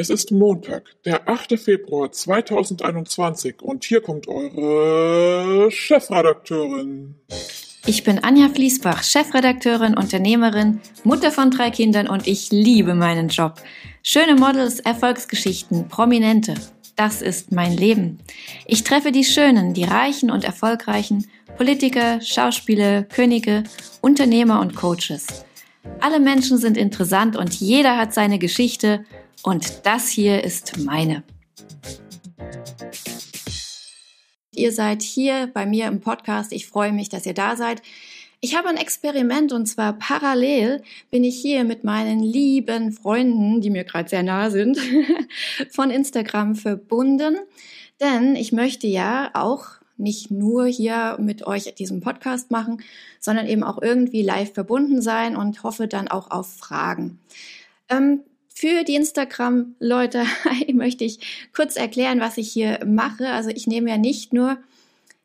Es ist Montag, der 8. Februar 2021 und hier kommt eure Chefredakteurin. Ich bin Anja Fließbach, Chefredakteurin, Unternehmerin, Mutter von drei Kindern und ich liebe meinen Job. Schöne Models, Erfolgsgeschichten, Prominente. Das ist mein Leben. Ich treffe die Schönen, die Reichen und Erfolgreichen, Politiker, Schauspieler, Könige, Unternehmer und Coaches. Alle Menschen sind interessant und jeder hat seine Geschichte und das hier ist meine. Ihr seid hier bei mir im Podcast. Ich freue mich, dass ihr da seid. Ich habe ein Experiment und zwar parallel bin ich hier mit meinen lieben Freunden, die mir gerade sehr nah sind, von Instagram verbunden. Denn ich möchte ja auch nicht nur hier mit euch diesen Podcast machen, sondern eben auch irgendwie live verbunden sein und hoffe dann auch auf Fragen. Ähm, für die Instagram-Leute möchte ich kurz erklären, was ich hier mache. Also ich nehme ja nicht nur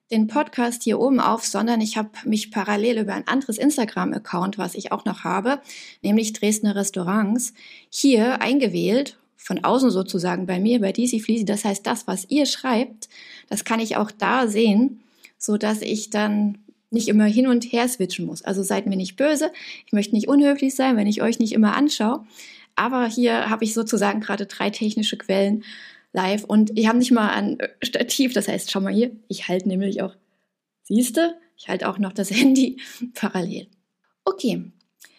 den Podcast hier oben auf, sondern ich habe mich parallel über ein anderes Instagram-Account, was ich auch noch habe, nämlich Dresdner Restaurants, hier eingewählt, von außen sozusagen bei mir, bei DC Fleasy. Das heißt, das, was ihr schreibt, das kann ich auch da sehen, so dass ich dann nicht immer hin und her switchen muss. Also seid mir nicht böse. Ich möchte nicht unhöflich sein, wenn ich euch nicht immer anschaue. Aber hier habe ich sozusagen gerade drei technische Quellen live und ich habe nicht mal ein Stativ. Das heißt, schau mal hier, ich halte nämlich auch, siehste, ich halte auch noch das Handy parallel. Okay.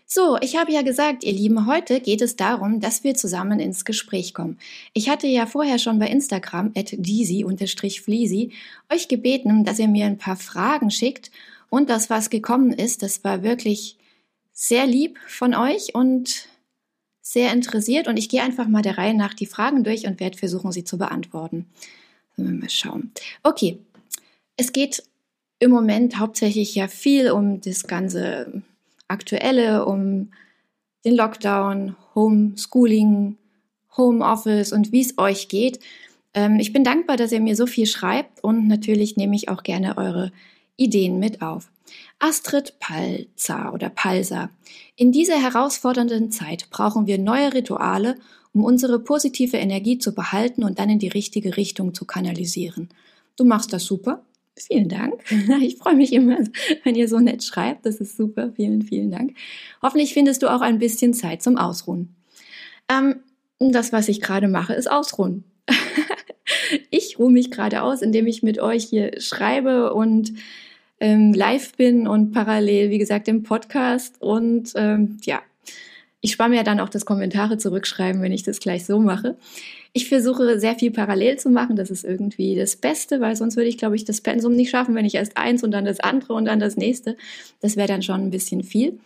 So, ich habe ja gesagt, ihr Lieben, heute geht es darum, dass wir zusammen ins Gespräch kommen. Ich hatte ja vorher schon bei Instagram at deasy-fleasy euch gebeten, dass ihr mir ein paar Fragen schickt und das, was gekommen ist, das war wirklich sehr lieb von euch und sehr interessiert und ich gehe einfach mal der Reihe nach die Fragen durch und werde versuchen, sie zu beantworten. Mal schauen. Okay, es geht im Moment hauptsächlich ja viel um das ganze Aktuelle, um den Lockdown, Homeschooling, Homeoffice und wie es euch geht. Ähm, ich bin dankbar, dass ihr mir so viel schreibt und natürlich nehme ich auch gerne eure Ideen mit auf. Astrid Palzer oder Palser. In dieser herausfordernden Zeit brauchen wir neue Rituale, um unsere positive Energie zu behalten und dann in die richtige Richtung zu kanalisieren. Du machst das super. Vielen Dank. Ich freue mich immer, wenn ihr so nett schreibt. Das ist super. Vielen, vielen Dank. Hoffentlich findest du auch ein bisschen Zeit zum Ausruhen. Ähm, das, was ich gerade mache, ist Ausruhen. ich ruhe mich gerade aus, indem ich mit euch hier schreibe und ähm, live bin und parallel, wie gesagt, im Podcast. Und ähm, ja, ich spare mir dann auch das Kommentare zurückschreiben, wenn ich das gleich so mache. Ich versuche sehr viel parallel zu machen. Das ist irgendwie das Beste, weil sonst würde ich, glaube ich, das Pensum nicht schaffen, wenn ich erst eins und dann das andere und dann das nächste. Das wäre dann schon ein bisschen viel.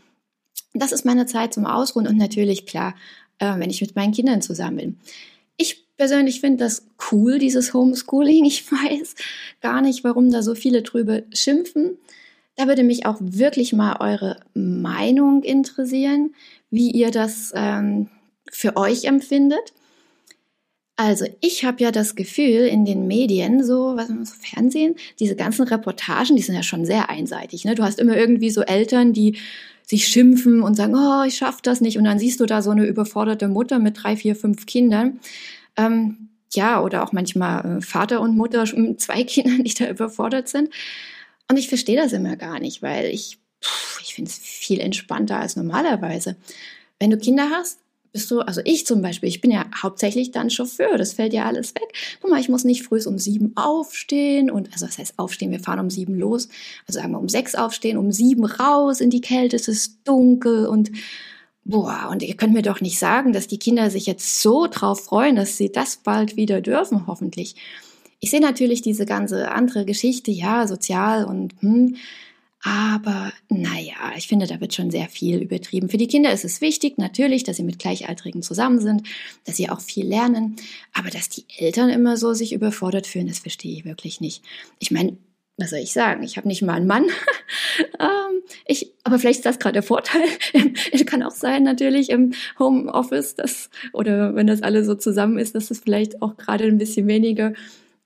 Das ist meine Zeit zum Ausruhen und natürlich klar, äh, wenn ich mit meinen Kindern zusammen bin. Ich persönlich finde das cool, dieses Homeschooling. Ich weiß gar nicht, warum da so viele drüber schimpfen. Da würde mich auch wirklich mal eure Meinung interessieren, wie ihr das ähm, für euch empfindet. Also ich habe ja das Gefühl, in den Medien, so, was so Fernsehen, diese ganzen Reportagen, die sind ja schon sehr einseitig. Ne? Du hast immer irgendwie so Eltern, die sich schimpfen und sagen, oh, ich schaffe das nicht. Und dann siehst du da so eine überforderte Mutter mit drei, vier, fünf Kindern. Ähm, ja, oder auch manchmal äh, Vater und Mutter mit zwei Kindern, die da überfordert sind. Und ich verstehe das immer gar nicht, weil ich, ich finde es viel entspannter als normalerweise. Wenn du Kinder hast, bist du, also ich zum Beispiel, ich bin ja hauptsächlich dann Chauffeur, das fällt ja alles weg. Guck mal, ich muss nicht früh um sieben aufstehen und, also das heißt aufstehen, wir fahren um sieben los, also sagen wir um sechs aufstehen, um sieben raus in die Kälte, es ist dunkel und boah, und ihr könnt mir doch nicht sagen, dass die Kinder sich jetzt so drauf freuen, dass sie das bald wieder dürfen, hoffentlich. Ich sehe natürlich diese ganze andere Geschichte, ja, sozial und hm, aber naja, ich finde, da wird schon sehr viel übertrieben. Für die Kinder ist es wichtig, natürlich, dass sie mit Gleichaltrigen zusammen sind, dass sie auch viel lernen. Aber dass die Eltern immer so sich überfordert fühlen, das verstehe ich wirklich nicht. Ich meine, was soll ich sagen? Ich habe nicht mal einen Mann. ähm, ich, aber vielleicht ist das gerade der Vorteil. Es kann auch sein, natürlich im Homeoffice, dass, oder wenn das alle so zusammen ist, dass es vielleicht auch gerade ein bisschen weniger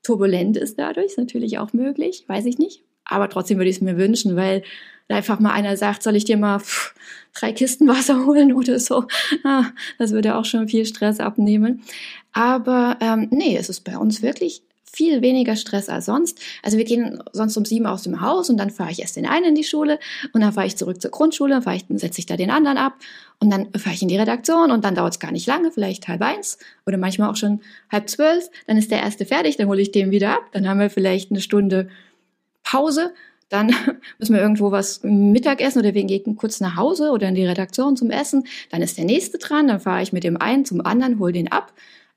turbulent ist dadurch. Ist natürlich auch möglich, weiß ich nicht. Aber trotzdem würde ich es mir wünschen, weil einfach mal einer sagt, soll ich dir mal pff, drei Kisten Wasser holen oder so. Ah, das würde auch schon viel Stress abnehmen. Aber ähm, nee, es ist bei uns wirklich viel weniger Stress als sonst. Also wir gehen sonst um sieben aus dem Haus und dann fahre ich erst den einen in die Schule und dann fahre ich zurück zur Grundschule, fahre ich, dann setze ich da den anderen ab und dann fahre ich in die Redaktion und dann dauert es gar nicht lange, vielleicht halb eins oder manchmal auch schon halb zwölf. Dann ist der erste fertig, dann hole ich den wieder ab, dann haben wir vielleicht eine Stunde Pause dann müssen wir irgendwo was Mittag essen oder wir gehen kurz nach Hause oder in die Redaktion zum Essen. Dann ist der nächste dran, dann fahre ich mit dem einen zum anderen, hol den ab.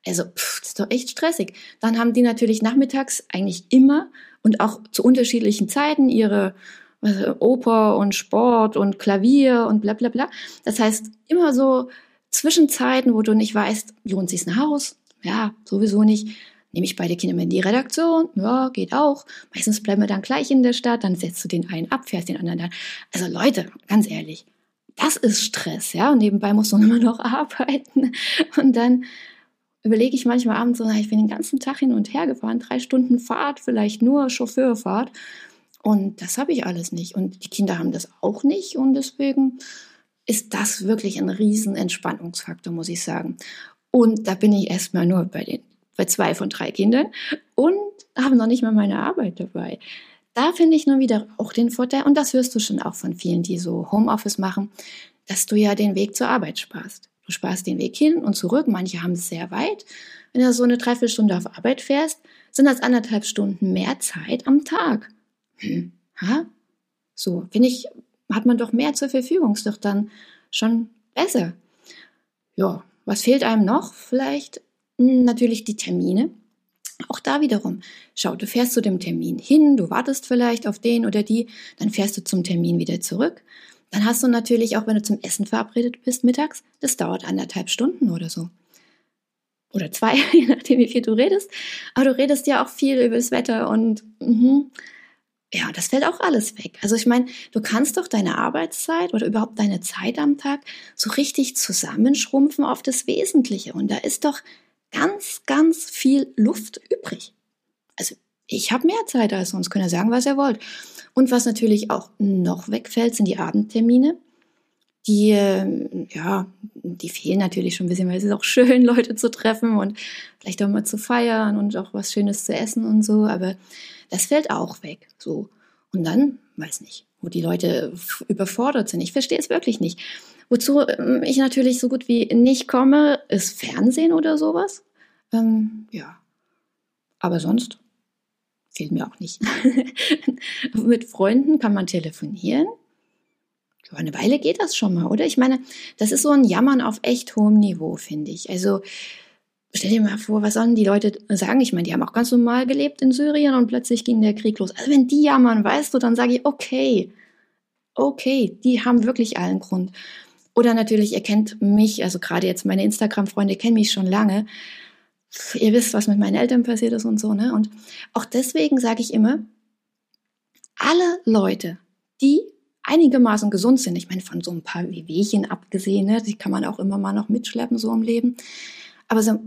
Also, pff, das ist doch echt stressig. Dann haben die natürlich nachmittags eigentlich immer und auch zu unterschiedlichen Zeiten ihre also Oper und Sport und Klavier und bla bla bla. Das heißt, immer so Zwischenzeiten, wo du nicht weißt, lohnt sich's nach Haus? Ja, sowieso nicht. Nehme ich beide Kinder mit in die Redaktion? Ja, geht auch. Meistens bleiben wir dann gleich in der Stadt, dann setzt du den einen ab, fährst den anderen dann. Also Leute, ganz ehrlich, das ist Stress, ja. Und nebenbei musst du immer noch arbeiten. Und dann überlege ich manchmal abends so, ich bin den ganzen Tag hin und her gefahren, drei Stunden Fahrt, vielleicht nur Chauffeurfahrt. Und das habe ich alles nicht. Und die Kinder haben das auch nicht. Und deswegen ist das wirklich ein riesen Entspannungsfaktor, muss ich sagen. Und da bin ich erstmal nur bei den bei zwei von drei Kindern und habe noch nicht mal meine Arbeit dabei. Da finde ich nur wieder auch den Vorteil, und das hörst du schon auch von vielen, die so Homeoffice machen, dass du ja den Weg zur Arbeit sparst. Du sparst den Weg hin und zurück. Manche haben es sehr weit. Wenn du so eine Dreiviertelstunde auf Arbeit fährst, sind das anderthalb Stunden mehr Zeit am Tag. Hm. Ha? So, finde ich, hat man doch mehr zur Verfügung. Ist doch dann schon besser. Ja, was fehlt einem noch? Vielleicht hm, natürlich die Termine. Auch da wiederum, schau, du fährst zu dem Termin hin, du wartest vielleicht auf den oder die, dann fährst du zum Termin wieder zurück. Dann hast du natürlich auch, wenn du zum Essen verabredet bist mittags, das dauert anderthalb Stunden oder so. Oder zwei, je nachdem, wie viel du redest. Aber du redest ja auch viel über das Wetter und mh, ja, das fällt auch alles weg. Also ich meine, du kannst doch deine Arbeitszeit oder überhaupt deine Zeit am Tag so richtig zusammenschrumpfen auf das Wesentliche. Und da ist doch ganz, ganz viel Luft übrig. Also ich habe mehr Zeit als sonst, könnt ihr sagen, was ihr wollt. Und was natürlich auch noch wegfällt, sind die Abendtermine. Die, ähm, ja, die fehlen natürlich schon ein bisschen, weil es ist auch schön, Leute zu treffen und vielleicht auch mal zu feiern und auch was Schönes zu essen und so. Aber das fällt auch weg. So. Und dann, weiß nicht, wo die Leute überfordert sind. Ich verstehe es wirklich nicht. Wozu ähm, ich natürlich so gut wie nicht komme, ist Fernsehen oder sowas. Ähm, ja. Aber sonst fehlt mir auch nicht. Mit Freunden kann man telefonieren. Für eine Weile geht das schon mal, oder? Ich meine, das ist so ein Jammern auf echt hohem Niveau, finde ich. Also, stell dir mal vor, was sollen die Leute sagen? Ich meine, die haben auch ganz normal gelebt in Syrien und plötzlich ging der Krieg los. Also, wenn die jammern, weißt du, dann sage ich, okay, okay, die haben wirklich allen Grund. Oder natürlich, ihr kennt mich, also gerade jetzt meine Instagram-Freunde kennen mich schon lange. Ihr wisst, was mit meinen Eltern passiert ist und so, ne? Und auch deswegen sage ich immer, alle Leute, die einigermaßen gesund sind, ich meine, von so ein paar Wehwehchen abgesehen, ne, die kann man auch immer mal noch mitschleppen, so im Leben. Aber so,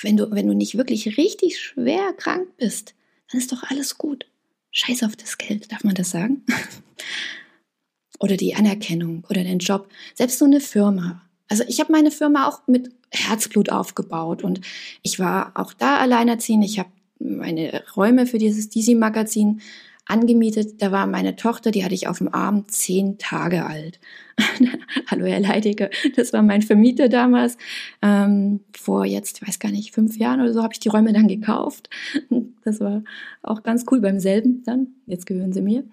wenn du, wenn du nicht wirklich richtig schwer krank bist, dann ist doch alles gut. Scheiß auf das Geld, darf man das sagen? oder die Anerkennung oder den Job, selbst so eine Firma. Also ich habe meine Firma auch mit Herzblut aufgebaut und ich war auch da alleinerziehend. Ich habe meine Räume für dieses DC-Magazin angemietet. Da war meine Tochter, die hatte ich auf dem Arm, zehn Tage alt. Hallo Herr Leidige, das war mein Vermieter damals. Ähm, vor jetzt, ich weiß gar nicht, fünf Jahren oder so habe ich die Räume dann gekauft. Das war auch ganz cool beim selben dann. Jetzt gehören sie mir.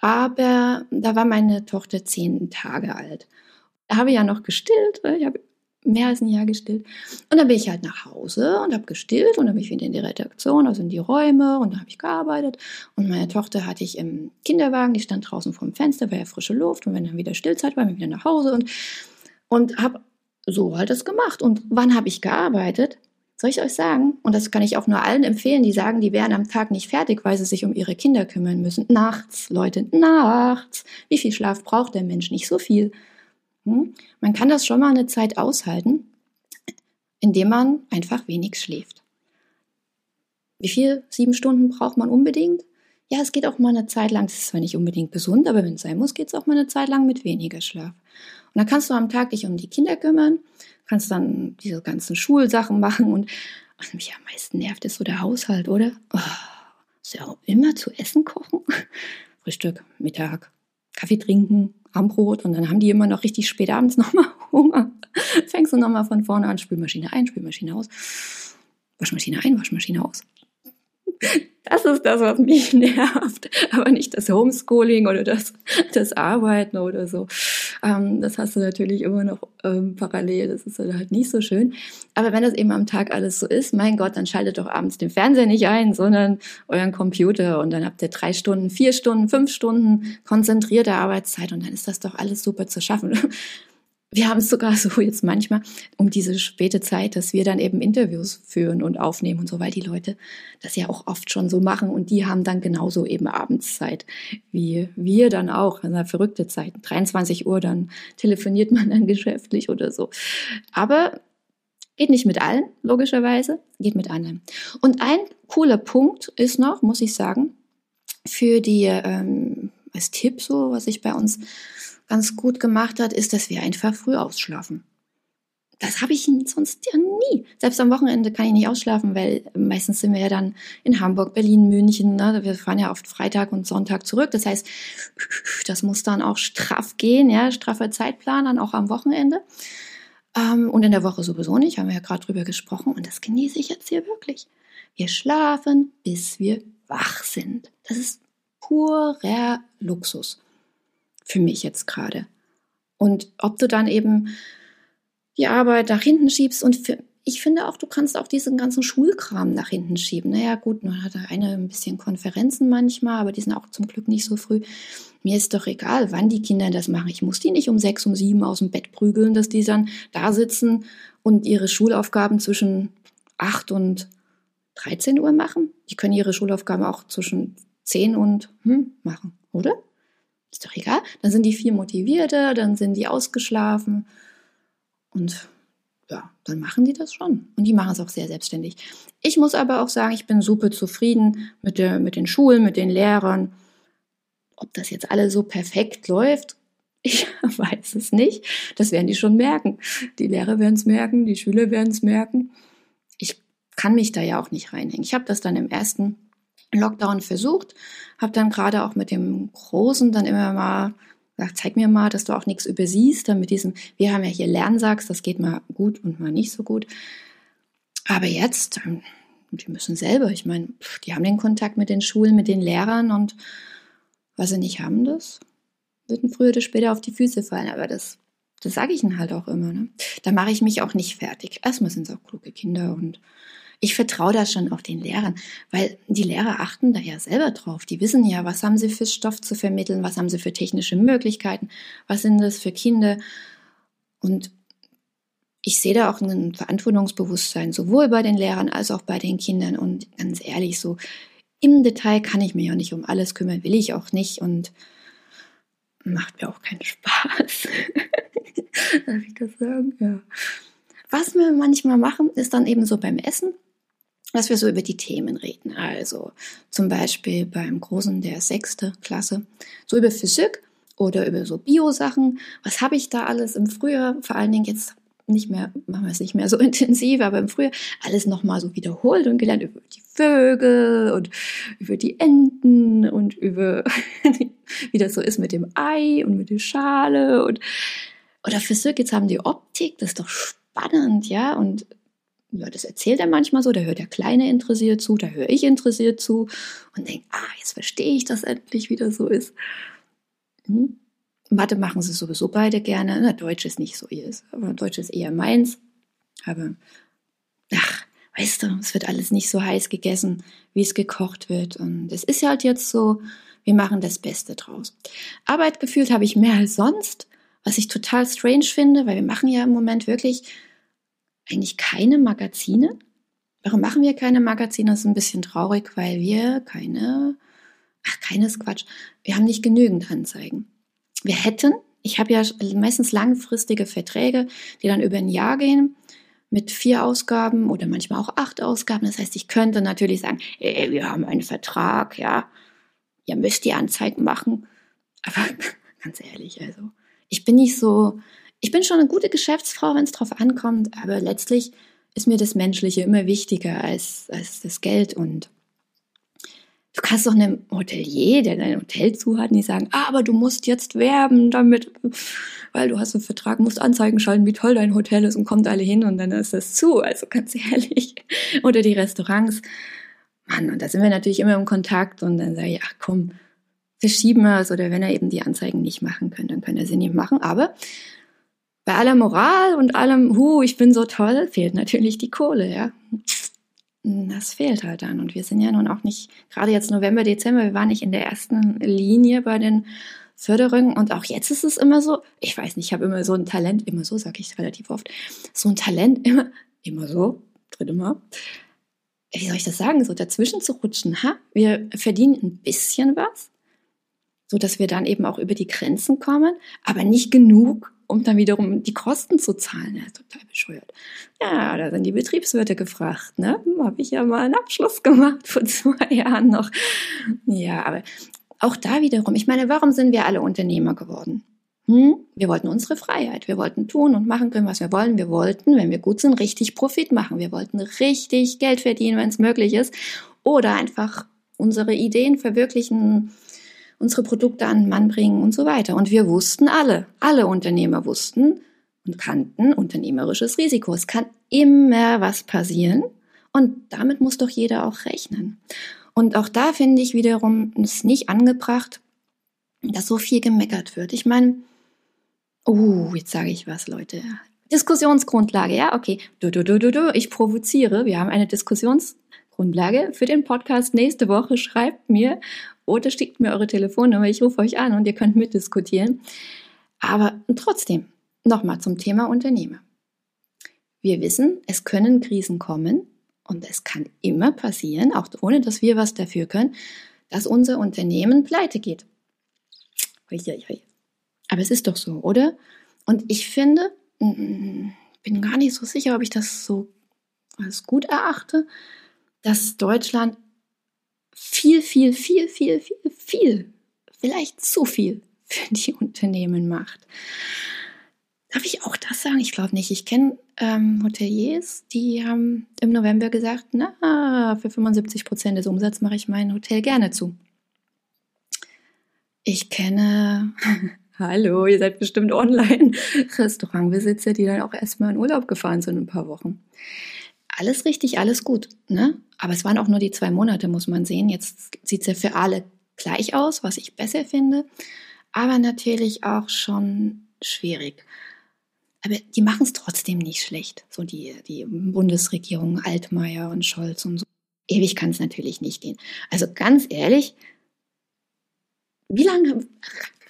Aber da war meine Tochter zehn Tage alt. Da habe ich ja noch gestillt. Ich habe mehr als ein Jahr gestillt. Und dann bin ich halt nach Hause und habe gestillt und dann bin ich wieder in die Redaktion, also in die Räume und dann habe ich gearbeitet. Und meine Tochter hatte ich im Kinderwagen, die stand draußen vor dem Fenster, war ja frische Luft und wenn dann wieder Stillzeit war, bin ich wieder nach Hause und, und habe so halt das gemacht. Und wann habe ich gearbeitet? Soll ich euch sagen? Und das kann ich auch nur allen empfehlen, die sagen, die wären am Tag nicht fertig, weil sie sich um ihre Kinder kümmern müssen. Nachts, Leute, nachts. Wie viel Schlaf braucht der Mensch? Nicht so viel. Hm? Man kann das schon mal eine Zeit aushalten, indem man einfach wenig schläft. Wie viel? Sieben Stunden braucht man unbedingt? ja, es geht auch mal eine Zeit lang, das ist zwar nicht unbedingt gesund, aber wenn es sein muss, geht es auch mal eine Zeit lang mit weniger Schlaf. Und dann kannst du am Tag dich um die Kinder kümmern, kannst dann diese ganzen Schulsachen machen und was mich am meisten nervt, ist so der Haushalt, oder? Oh, ist ja auch immer zu essen kochen. Frühstück, Mittag, Kaffee trinken, Abendbrot und dann haben die immer noch richtig spät abends nochmal Hunger. Fängst du nochmal von vorne an, Spülmaschine ein, Spülmaschine aus, Waschmaschine ein, Waschmaschine aus. Das ist das, was mich nervt, aber nicht das Homeschooling oder das, das Arbeiten oder so. Ähm, das hast du natürlich immer noch ähm, parallel, das ist halt nicht so schön. Aber wenn das eben am Tag alles so ist, mein Gott, dann schaltet doch abends den Fernseher nicht ein, sondern euren Computer und dann habt ihr drei Stunden, vier Stunden, fünf Stunden konzentrierte Arbeitszeit und dann ist das doch alles super zu schaffen. Wir haben es sogar so jetzt manchmal um diese späte Zeit, dass wir dann eben Interviews führen und aufnehmen und so, weil die Leute das ja auch oft schon so machen und die haben dann genauso eben Abendszeit wie wir dann auch, also verrückte Zeiten, 23 Uhr, dann telefoniert man dann geschäftlich oder so. Aber geht nicht mit allen, logischerweise, geht mit anderen. Und ein cooler Punkt ist noch, muss ich sagen, für die, ähm, als Tipp so, was ich bei uns ganz gut gemacht hat, ist, dass wir einfach früh ausschlafen. Das habe ich sonst ja nie. Selbst am Wochenende kann ich nicht ausschlafen, weil meistens sind wir ja dann in Hamburg, Berlin, München. Ne? Wir fahren ja oft Freitag und Sonntag zurück. Das heißt, das muss dann auch straff gehen, ja, straffer Zeitplan dann auch am Wochenende. Ähm, und in der Woche sowieso nicht, haben wir ja gerade drüber gesprochen. Und das genieße ich jetzt hier wirklich. Wir schlafen, bis wir wach sind. Das ist purer Luxus für mich jetzt gerade. Und ob du dann eben die Arbeit nach hinten schiebst und für, ich finde auch, du kannst auch diesen ganzen Schulkram nach hinten schieben. Naja, gut, man hat eine ein bisschen Konferenzen manchmal, aber die sind auch zum Glück nicht so früh. Mir ist doch egal, wann die Kinder das machen. Ich muss die nicht um sechs, um sieben aus dem Bett prügeln, dass die dann da sitzen und ihre Schulaufgaben zwischen acht und 13 Uhr machen. Die können ihre Schulaufgaben auch zwischen zehn und hm, machen, oder? Ist doch egal. Dann sind die viel motivierter, dann sind die ausgeschlafen. Und ja, dann machen die das schon. Und die machen es auch sehr selbstständig. Ich muss aber auch sagen, ich bin super zufrieden mit, der, mit den Schulen, mit den Lehrern. Ob das jetzt alles so perfekt läuft, ich weiß es nicht. Das werden die schon merken. Die Lehrer werden es merken, die Schüler werden es merken. Ich kann mich da ja auch nicht reinhängen. Ich habe das dann im ersten Lockdown versucht, habe dann gerade auch mit dem Großen dann immer mal gesagt, zeig mir mal, dass du auch nichts übersiehst, dann mit diesem, wir haben ja hier Lernsachs, das geht mal gut und mal nicht so gut. Aber jetzt, ähm, die müssen selber, ich meine, die haben den Kontakt mit den Schulen, mit den Lehrern und was sie nicht haben, das wird ihnen früher oder später auf die Füße fallen. Aber das, das sage ich ihnen halt auch immer. Ne? Da mache ich mich auch nicht fertig. Erstmal sind es auch kluge Kinder und ich vertraue da schon auf den Lehrern, weil die Lehrer achten da ja selber drauf. Die wissen ja, was haben sie für Stoff zu vermitteln, was haben sie für technische Möglichkeiten, was sind das für Kinder. Und ich sehe da auch ein Verantwortungsbewusstsein, sowohl bei den Lehrern als auch bei den Kindern. Und ganz ehrlich, so im Detail kann ich mich ja nicht um alles kümmern, will ich auch nicht und macht mir auch keinen Spaß. Darf ich das sagen? Ja. Was wir manchmal machen, ist dann eben so beim Essen, dass wir so über die Themen reden. Also zum Beispiel beim Großen der sechste Klasse, so über Physik oder über so Bio-Sachen. Was habe ich da alles im Frühjahr? Vor allen Dingen jetzt nicht mehr, machen wir es nicht mehr so intensiv, aber im Frühjahr alles nochmal so wiederholt und gelernt über die Vögel und über die Enten und über, wie das so ist mit dem Ei und mit der Schale und, oder Physik, jetzt haben die Optik, das ist doch spannend, ja, und ja, das erzählt er manchmal so, da hört der Kleine interessiert zu, da höre ich interessiert zu und denke, ah, jetzt verstehe ich das endlich, wie das so ist. Hm? Mathe machen sie sowieso beide gerne. Na, Deutsch ist nicht so ihrs, aber Deutsch ist eher meins. Aber, ach, weißt du, es wird alles nicht so heiß gegessen, wie es gekocht wird. Und es ist halt jetzt so, wir machen das Beste draus. Arbeit gefühlt habe ich mehr als sonst, was ich total strange finde, weil wir machen ja im Moment wirklich eigentlich keine Magazine. Warum machen wir keine Magazine? Das ist ein bisschen traurig, weil wir keine, ach, keines Quatsch. Wir haben nicht genügend Anzeigen. Wir hätten, ich habe ja meistens langfristige Verträge, die dann über ein Jahr gehen mit vier Ausgaben oder manchmal auch acht Ausgaben. Das heißt, ich könnte natürlich sagen, ey, wir haben einen Vertrag, ja. ihr müsst die Anzeigen machen. Aber ganz ehrlich, also ich bin nicht so, ich bin schon eine gute Geschäftsfrau, wenn es drauf ankommt, aber letztlich ist mir das Menschliche immer wichtiger als, als das Geld und Du kannst doch einem Hotelier, der dein Hotel zu hat, nicht sagen, ah, aber du musst jetzt werben damit, weil du hast einen Vertrag, musst Anzeigen schalten, wie toll dein Hotel ist und kommt alle hin und dann ist das zu. Also ganz ehrlich. Oder die Restaurants. Mann, und da sind wir natürlich immer im Kontakt und dann sage ich, ach komm, verschieben wir es oder wenn er eben die Anzeigen nicht machen kann, dann können er sie nicht machen. Aber bei aller Moral und allem, hu, ich bin so toll, fehlt natürlich die Kohle, ja das fehlt halt dann. Und wir sind ja nun auch nicht, gerade jetzt November, Dezember, wir waren nicht in der ersten Linie bei den Förderungen. Und auch jetzt ist es immer so, ich weiß nicht, ich habe immer so ein Talent, immer so, sage ich relativ oft, so ein Talent, immer, immer so, dritte Mal. Wie soll ich das sagen, so dazwischen zu rutschen? Ha? Wir verdienen ein bisschen was, so dass wir dann eben auch über die Grenzen kommen, aber nicht genug, um dann wiederum die Kosten zu zahlen. Ja, total bescheuert. Ja, da sind die Betriebswirte gefragt. Ne? Habe ich ja mal einen Abschluss gemacht vor zwei Jahren noch. Ja, aber auch da wiederum, ich meine, warum sind wir alle Unternehmer geworden? Hm? Wir wollten unsere Freiheit. Wir wollten tun und machen können, was wir wollen. Wir wollten, wenn wir gut sind, richtig Profit machen. Wir wollten richtig Geld verdienen, wenn es möglich ist. Oder einfach unsere Ideen verwirklichen, unsere Produkte an den Mann bringen und so weiter. Und wir wussten alle, alle Unternehmer wussten und kannten unternehmerisches Risiko. Es kann immer was passieren und damit muss doch jeder auch rechnen. Und auch da finde ich wiederum es nicht angebracht, dass so viel gemeckert wird. Ich meine, oh, jetzt sage ich was, Leute. Diskussionsgrundlage, ja, okay. Du, du, du, du, du, ich provoziere. Wir haben eine Diskussionsgrundlage für den Podcast nächste Woche. Schreibt mir oder schickt mir eure Telefonnummer, ich rufe euch an und ihr könnt mitdiskutieren. Aber trotzdem, nochmal zum Thema Unternehmer. Wir wissen, es können Krisen kommen und es kann immer passieren, auch ohne dass wir was dafür können, dass unser Unternehmen pleite geht. Aber es ist doch so, oder? Und ich finde, mm, bin gar nicht so sicher, ob ich das so als gut erachte, dass Deutschland viel, viel, viel, viel, viel, viel, vielleicht zu viel für die Unternehmen macht. Darf ich auch das sagen? Ich glaube nicht. Ich kenne ähm, Hoteliers, die haben im November gesagt, na, für 75 Prozent des Umsatzes mache ich mein Hotel gerne zu. Ich kenne, hallo, ihr seid bestimmt online, Restaurantbesitzer, die dann auch erstmal in Urlaub gefahren sind, ein paar Wochen alles richtig, alles gut. Ne? Aber es waren auch nur die zwei Monate, muss man sehen. Jetzt sieht es ja für alle gleich aus, was ich besser finde. Aber natürlich auch schon schwierig. Aber die machen es trotzdem nicht schlecht. So die, die Bundesregierung, Altmaier und Scholz und so. Ewig kann es natürlich nicht gehen. Also ganz ehrlich, wie lange,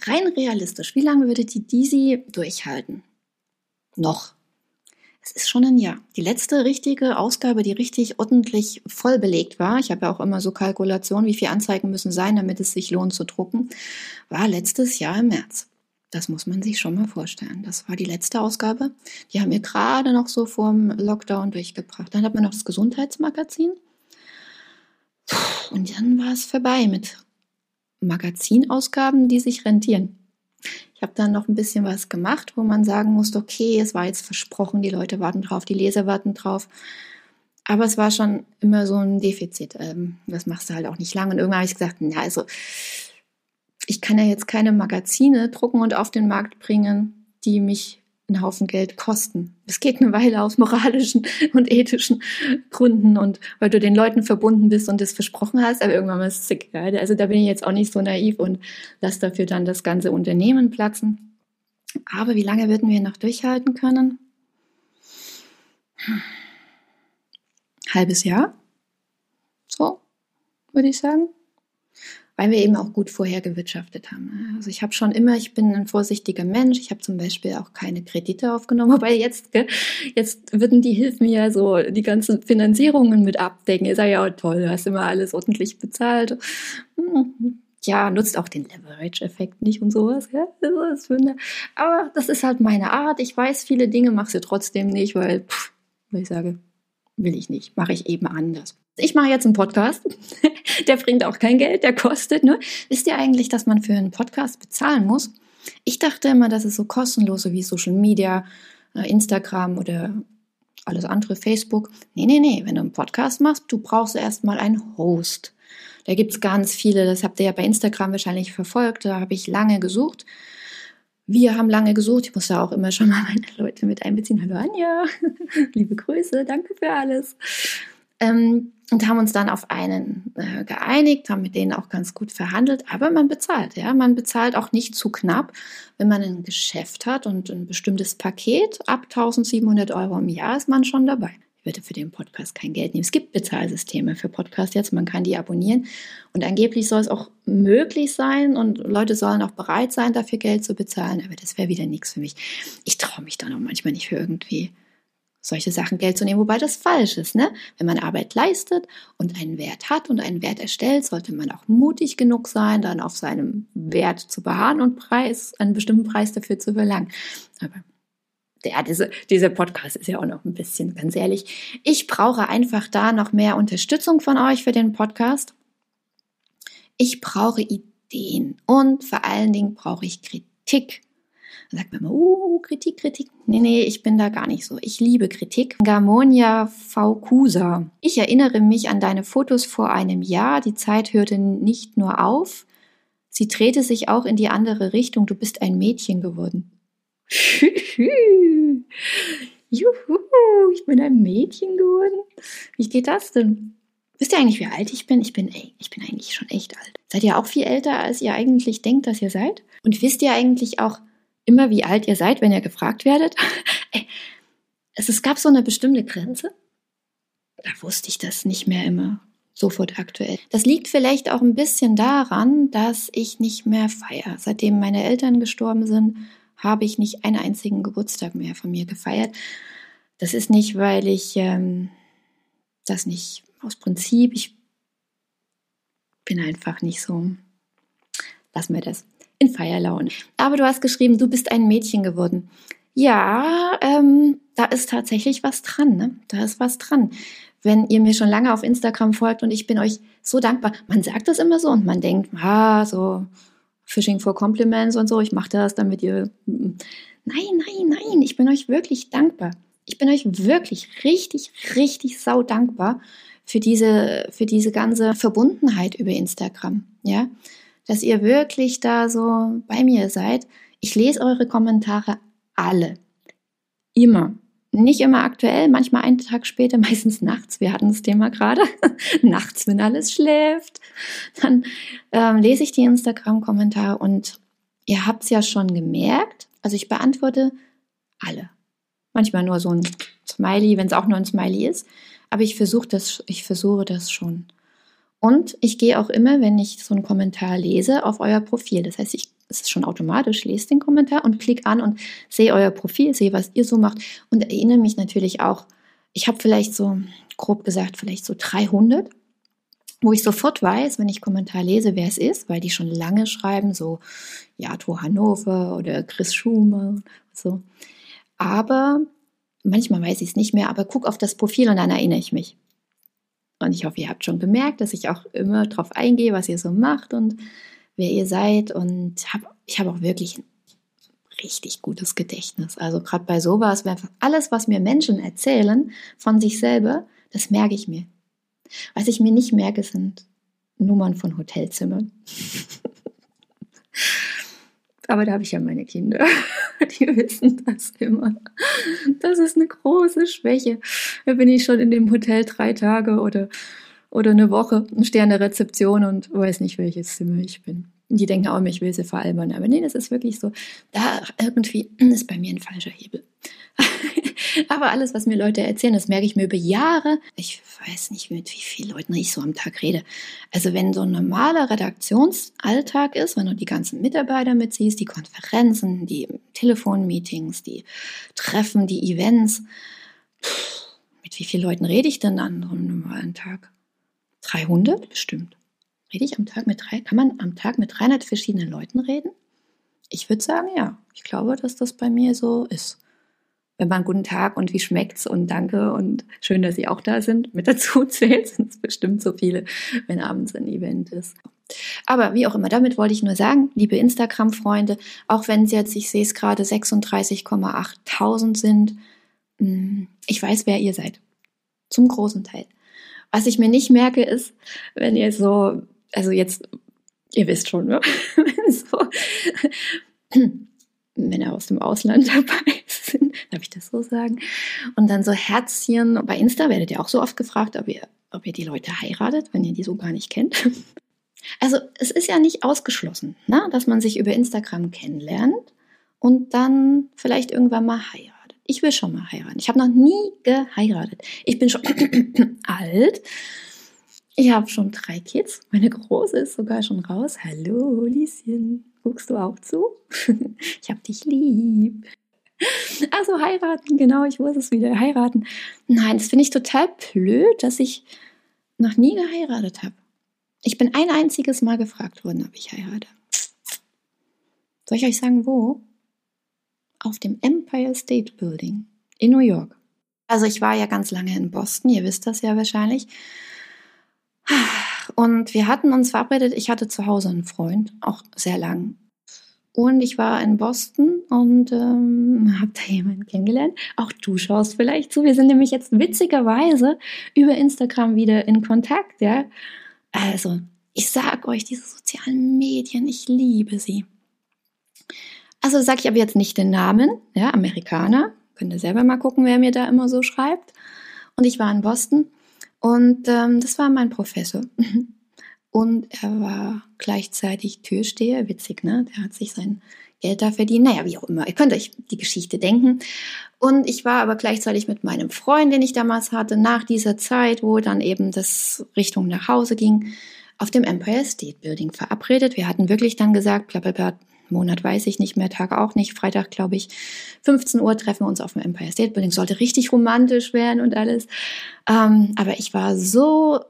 rein realistisch, wie lange würde die Disi durchhalten? Noch es ist schon ein Jahr. Die letzte richtige Ausgabe, die richtig ordentlich voll belegt war, ich habe ja auch immer so Kalkulationen, wie viele Anzeigen müssen sein, damit es sich lohnt zu drucken, war letztes Jahr im März. Das muss man sich schon mal vorstellen. Das war die letzte Ausgabe. Die haben wir gerade noch so vorm Lockdown durchgebracht. Dann hat man noch das Gesundheitsmagazin. Und dann war es vorbei mit Magazinausgaben, die sich rentieren. Ich habe dann noch ein bisschen was gemacht, wo man sagen musste, okay, es war jetzt versprochen, die Leute warten drauf, die Leser warten drauf. Aber es war schon immer so ein Defizit. Ähm, das machst du halt auch nicht lang. Und irgendwann habe ich gesagt, na, also ich kann ja jetzt keine Magazine drucken und auf den Markt bringen, die mich einen Haufen Geld kosten. Es geht eine Weile aus moralischen und ethischen Gründen und weil du den Leuten verbunden bist und es versprochen hast, aber irgendwann ist es egal. Also da bin ich jetzt auch nicht so naiv und lass dafür dann das ganze Unternehmen platzen. Aber wie lange würden wir noch durchhalten können? Halbes Jahr? So, würde ich sagen weil wir eben auch gut vorher gewirtschaftet haben. Also ich habe schon immer, ich bin ein vorsichtiger Mensch. Ich habe zum Beispiel auch keine Kredite aufgenommen, wobei jetzt, jetzt würden die Hilfen ja so die ganzen Finanzierungen mit abdecken. Ist ja auch toll, du hast immer alles ordentlich bezahlt. Hm, ja, nutzt auch den Leverage-Effekt nicht und sowas. Ja? Aber das ist halt meine Art. Ich weiß viele Dinge, mache sie trotzdem nicht, weil, pff, ich sage, will ich nicht, mache ich eben anders. Ich mache jetzt einen Podcast, der bringt auch kein Geld, der kostet. Ne? Wisst ihr eigentlich, dass man für einen Podcast bezahlen muss? Ich dachte immer, dass es so kostenlos wie Social Media, äh, Instagram oder alles andere, Facebook. Nee, nee, nee, wenn du einen Podcast machst, du brauchst erstmal einen Host. Da gibt es ganz viele, das habt ihr ja bei Instagram wahrscheinlich verfolgt, da habe ich lange gesucht. Wir haben lange gesucht, ich muss da auch immer schon mal meine Leute mit einbeziehen. Hallo Anja, liebe Grüße, danke für alles. Ähm, und haben uns dann auf einen äh, geeinigt, haben mit denen auch ganz gut verhandelt, aber man bezahlt, ja, man bezahlt auch nicht zu knapp, wenn man ein Geschäft hat und ein bestimmtes Paket ab 1700 Euro im Jahr ist man schon dabei. Ich würde für den Podcast kein Geld nehmen. Es gibt Bezahlsysteme für Podcasts jetzt, man kann die abonnieren und angeblich soll es auch möglich sein und Leute sollen auch bereit sein, dafür Geld zu bezahlen, aber das wäre wieder nichts für mich. Ich traue mich dann auch manchmal nicht für irgendwie solche Sachen Geld zu nehmen, wobei das falsch ist. Ne? Wenn man Arbeit leistet und einen Wert hat und einen Wert erstellt, sollte man auch mutig genug sein, dann auf seinem Wert zu beharren und Preis, einen bestimmten Preis dafür zu verlangen. Aber ja, diese, dieser Podcast ist ja auch noch ein bisschen, ganz ehrlich. Ich brauche einfach da noch mehr Unterstützung von euch für den Podcast. Ich brauche Ideen und vor allen Dingen brauche ich Kritik. Dann sagt man immer, uh, Kritik, Kritik. Nee, nee, ich bin da gar nicht so. Ich liebe Kritik. Garmonia Faucusa. Ich erinnere mich an deine Fotos vor einem Jahr. Die Zeit hörte nicht nur auf, sie drehte sich auch in die andere Richtung. Du bist ein Mädchen geworden. Juhu, ich bin ein Mädchen geworden. Wie geht das denn? Wisst ihr eigentlich, wie alt ich bin? Ich bin, ey, ich bin eigentlich schon echt alt. Seid ihr auch viel älter, als ihr eigentlich denkt, dass ihr seid? Und wisst ihr eigentlich auch, immer, wie alt ihr seid, wenn ihr gefragt werdet. es, es gab so eine bestimmte Grenze. Da wusste ich das nicht mehr immer sofort aktuell. Das liegt vielleicht auch ein bisschen daran, dass ich nicht mehr feiere. Seitdem meine Eltern gestorben sind, habe ich nicht einen einzigen Geburtstag mehr von mir gefeiert. Das ist nicht, weil ich ähm, das nicht aus Prinzip, ich bin einfach nicht so. Lass mir das in Feierlaune. Aber du hast geschrieben, du bist ein Mädchen geworden. Ja, ähm, da ist tatsächlich was dran. Ne? Da ist was dran. Wenn ihr mir schon lange auf Instagram folgt und ich bin euch so dankbar. Man sagt das immer so und man denkt, ah, so Fishing for Compliments und so, ich mache das, damit ihr. Nein, nein, nein, ich bin euch wirklich dankbar. Ich bin euch wirklich richtig, richtig sau dankbar für diese, für diese ganze Verbundenheit über Instagram. Ja, dass ihr wirklich da so bei mir seid. Ich lese eure Kommentare alle. Immer. Nicht immer aktuell, manchmal einen Tag später, meistens nachts. Wir hatten das Thema gerade. nachts, wenn alles schläft. Dann ähm, lese ich die Instagram-Kommentare und ihr habt es ja schon gemerkt. Also ich beantworte alle. Manchmal nur so ein Smiley, wenn es auch nur ein Smiley ist. Aber ich versuche das, ich versuche das schon. Und ich gehe auch immer, wenn ich so einen Kommentar lese, auf euer Profil. Das heißt, ich es ist schon automatisch, lese den Kommentar und klicke an und sehe euer Profil, sehe, was ihr so macht und erinnere mich natürlich auch. Ich habe vielleicht so, grob gesagt, vielleicht so 300, wo ich sofort weiß, wenn ich Kommentar lese, wer es ist, weil die schon lange schreiben, so Jato Hannover oder Chris Schumer, so. Aber manchmal weiß ich es nicht mehr, aber guck auf das Profil und dann erinnere ich mich. Und ich hoffe, ihr habt schon gemerkt, dass ich auch immer darauf eingehe, was ihr so macht und wer ihr seid. Und hab, ich habe auch wirklich ein richtig gutes Gedächtnis. Also gerade bei sowas, alles, was mir Menschen erzählen von sich selber, das merke ich mir. Was ich mir nicht merke, sind Nummern von Hotelzimmern. Aber da habe ich ja meine Kinder. Die wissen das immer. Das ist eine große Schwäche. Da bin ich schon in dem Hotel drei Tage oder, oder eine Woche und stehe an der Rezeption und weiß nicht, welches Zimmer ich bin. Die denken auch, ich will sie veralbern. Aber nee, das ist wirklich so. Da irgendwie ist bei mir ein falscher Hebel. Aber alles, was mir Leute erzählen, das merke ich mir über Jahre. Ich weiß nicht, mit wie vielen Leuten ich so am Tag rede. Also wenn so ein normaler Redaktionsalltag ist, wenn du die ganzen Mitarbeiter mitziehst, die Konferenzen, die Telefonmeetings, die Treffen, die Events, mit wie vielen Leuten rede ich denn dann so einem normalen Tag? 300 bestimmt. Rede ich am Tag mit drei? Kann man am Tag mit 300 verschiedenen Leuten reden? Ich würde sagen, ja. Ich glaube, dass das bei mir so ist. Wenn man guten Tag und wie schmeckt's und danke und schön, dass Sie auch da sind, mit dazu zählt, sind es bestimmt so viele, wenn abends ein Event ist. Aber wie auch immer, damit wollte ich nur sagen, liebe Instagram-Freunde, auch wenn es jetzt, ich sehe es gerade, 36,8.000 sind, mm, ich weiß, wer ihr seid. Zum großen Teil. Was ich mir nicht merke, ist, wenn ihr so, also jetzt, ihr wisst schon, ne? so, Männer aus dem Ausland dabei sind, darf ich das so sagen? Und dann so Herzchen. Bei Insta werdet ihr auch so oft gefragt, ob ihr, ob ihr die Leute heiratet, wenn ihr die so gar nicht kennt. Also es ist ja nicht ausgeschlossen, ne? dass man sich über Instagram kennenlernt und dann vielleicht irgendwann mal heiratet. Ich will schon mal heiraten. Ich habe noch nie geheiratet. Ich bin schon alt. Ich habe schon drei Kids. Meine Große ist sogar schon raus. Hallo, Lieschen. Guckst du auch zu? ich hab dich lieb. Also heiraten, genau, ich muss es wieder heiraten. Nein, das finde ich total blöd, dass ich noch nie geheiratet habe. Ich bin ein einziges Mal gefragt worden, ob ich heirate. Soll ich euch sagen, wo? Auf dem Empire State Building in New York. Also ich war ja ganz lange in Boston, ihr wisst das ja wahrscheinlich. Und wir hatten uns verabredet, ich hatte zu Hause einen Freund, auch sehr lang. Und ich war in Boston und ähm, habe da jemanden kennengelernt. Auch du schaust vielleicht zu. Wir sind nämlich jetzt witzigerweise über Instagram wieder in Kontakt, ja. Also, ich sag euch, diese sozialen Medien, ich liebe sie. Also sage ich aber jetzt nicht den Namen, ja, Amerikaner. Könnt ihr selber mal gucken, wer mir da immer so schreibt. Und ich war in Boston und ähm, das war mein Professor. Und er war gleichzeitig Türsteher, witzig, ne? Der hat sich sein Geld da verdient. Naja, wie auch immer. Ihr könnt euch die Geschichte denken. Und ich war aber gleichzeitig mit meinem Freund, den ich damals hatte, nach dieser Zeit, wo dann eben das Richtung nach Hause ging, auf dem Empire State Building verabredet. Wir hatten wirklich dann gesagt, blablabla, Monat weiß ich nicht mehr, Tag auch nicht, Freitag glaube ich, 15 Uhr treffen wir uns auf dem Empire State Building. Sollte richtig romantisch werden und alles. Ähm, aber ich war so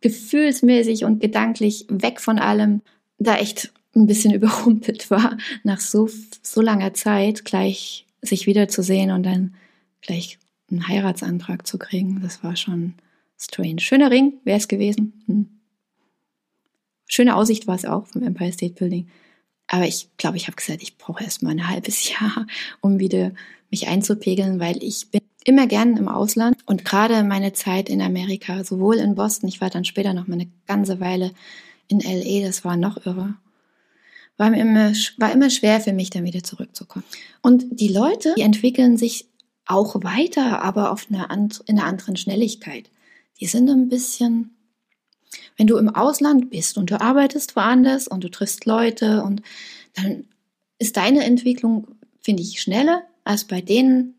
gefühlsmäßig und gedanklich weg von allem, da echt ein bisschen überrumpelt war, nach so, so langer Zeit gleich sich wiederzusehen und dann gleich einen Heiratsantrag zu kriegen. Das war schon strange. Schöner Ring wäre es gewesen. Hm. Schöne Aussicht war es auch vom Empire State Building. Aber ich glaube, ich habe gesagt, ich brauche erst mal ein halbes Jahr, um wieder mich einzupegeln, weil ich bin immer gern im Ausland und gerade meine Zeit in Amerika, sowohl in Boston, ich war dann später noch mal eine ganze Weile in LA, das war noch irre. War immer, war immer schwer für mich, dann wieder zurückzukommen. Und die Leute, die entwickeln sich auch weiter, aber auf einer, in einer anderen Schnelligkeit. Die sind ein bisschen wenn du im Ausland bist und du arbeitest woanders und du triffst Leute und dann ist deine Entwicklung, finde ich, schneller als bei denen,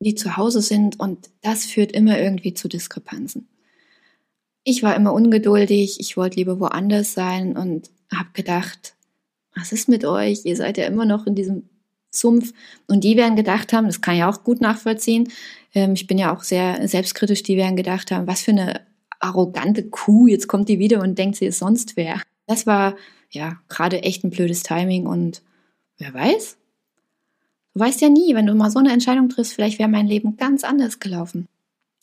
die zu Hause sind und das führt immer irgendwie zu Diskrepanzen. Ich war immer ungeduldig, ich wollte lieber woanders sein und habe gedacht, was ist mit euch? Ihr seid ja immer noch in diesem Sumpf. Und die werden gedacht haben, das kann ich auch gut nachvollziehen, ähm, ich bin ja auch sehr selbstkritisch, die werden gedacht haben, was für eine arrogante Kuh, jetzt kommt die wieder und denkt, sie ist sonst wer. Das war ja gerade echt ein blödes Timing und wer weiß? Weißt ja nie, wenn du mal so eine Entscheidung triffst, vielleicht wäre mein Leben ganz anders gelaufen.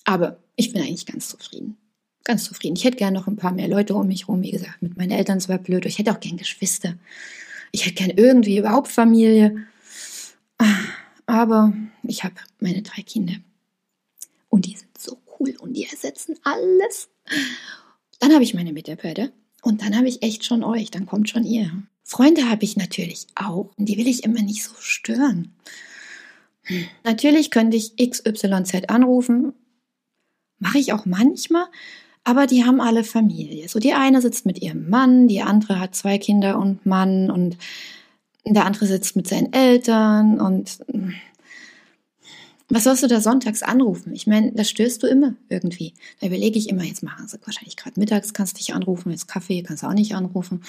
Aber ich bin eigentlich ganz zufrieden. Ganz zufrieden. Ich hätte gerne noch ein paar mehr Leute um mich herum. Wie gesagt, mit meinen Eltern zwar blöd. Ich hätte auch gern Geschwister. Ich hätte gern irgendwie überhaupt Familie. Aber ich habe meine drei Kinder. Und die sind so cool und die ersetzen alles. Dann habe ich meine Mitarbeiter und dann habe ich echt schon euch, dann kommt schon ihr. Freunde habe ich natürlich auch und die will ich immer nicht so stören. Hm. Natürlich könnte ich XYZ anrufen, mache ich auch manchmal, aber die haben alle Familie. So die eine sitzt mit ihrem Mann, die andere hat zwei Kinder und Mann und der andere sitzt mit seinen Eltern und was sollst du da sonntags anrufen? Ich meine, da stößt du immer irgendwie. Da überlege ich immer, jetzt machen sie wahrscheinlich gerade mittags, kannst dich anrufen, jetzt Kaffee, kannst du auch nicht anrufen.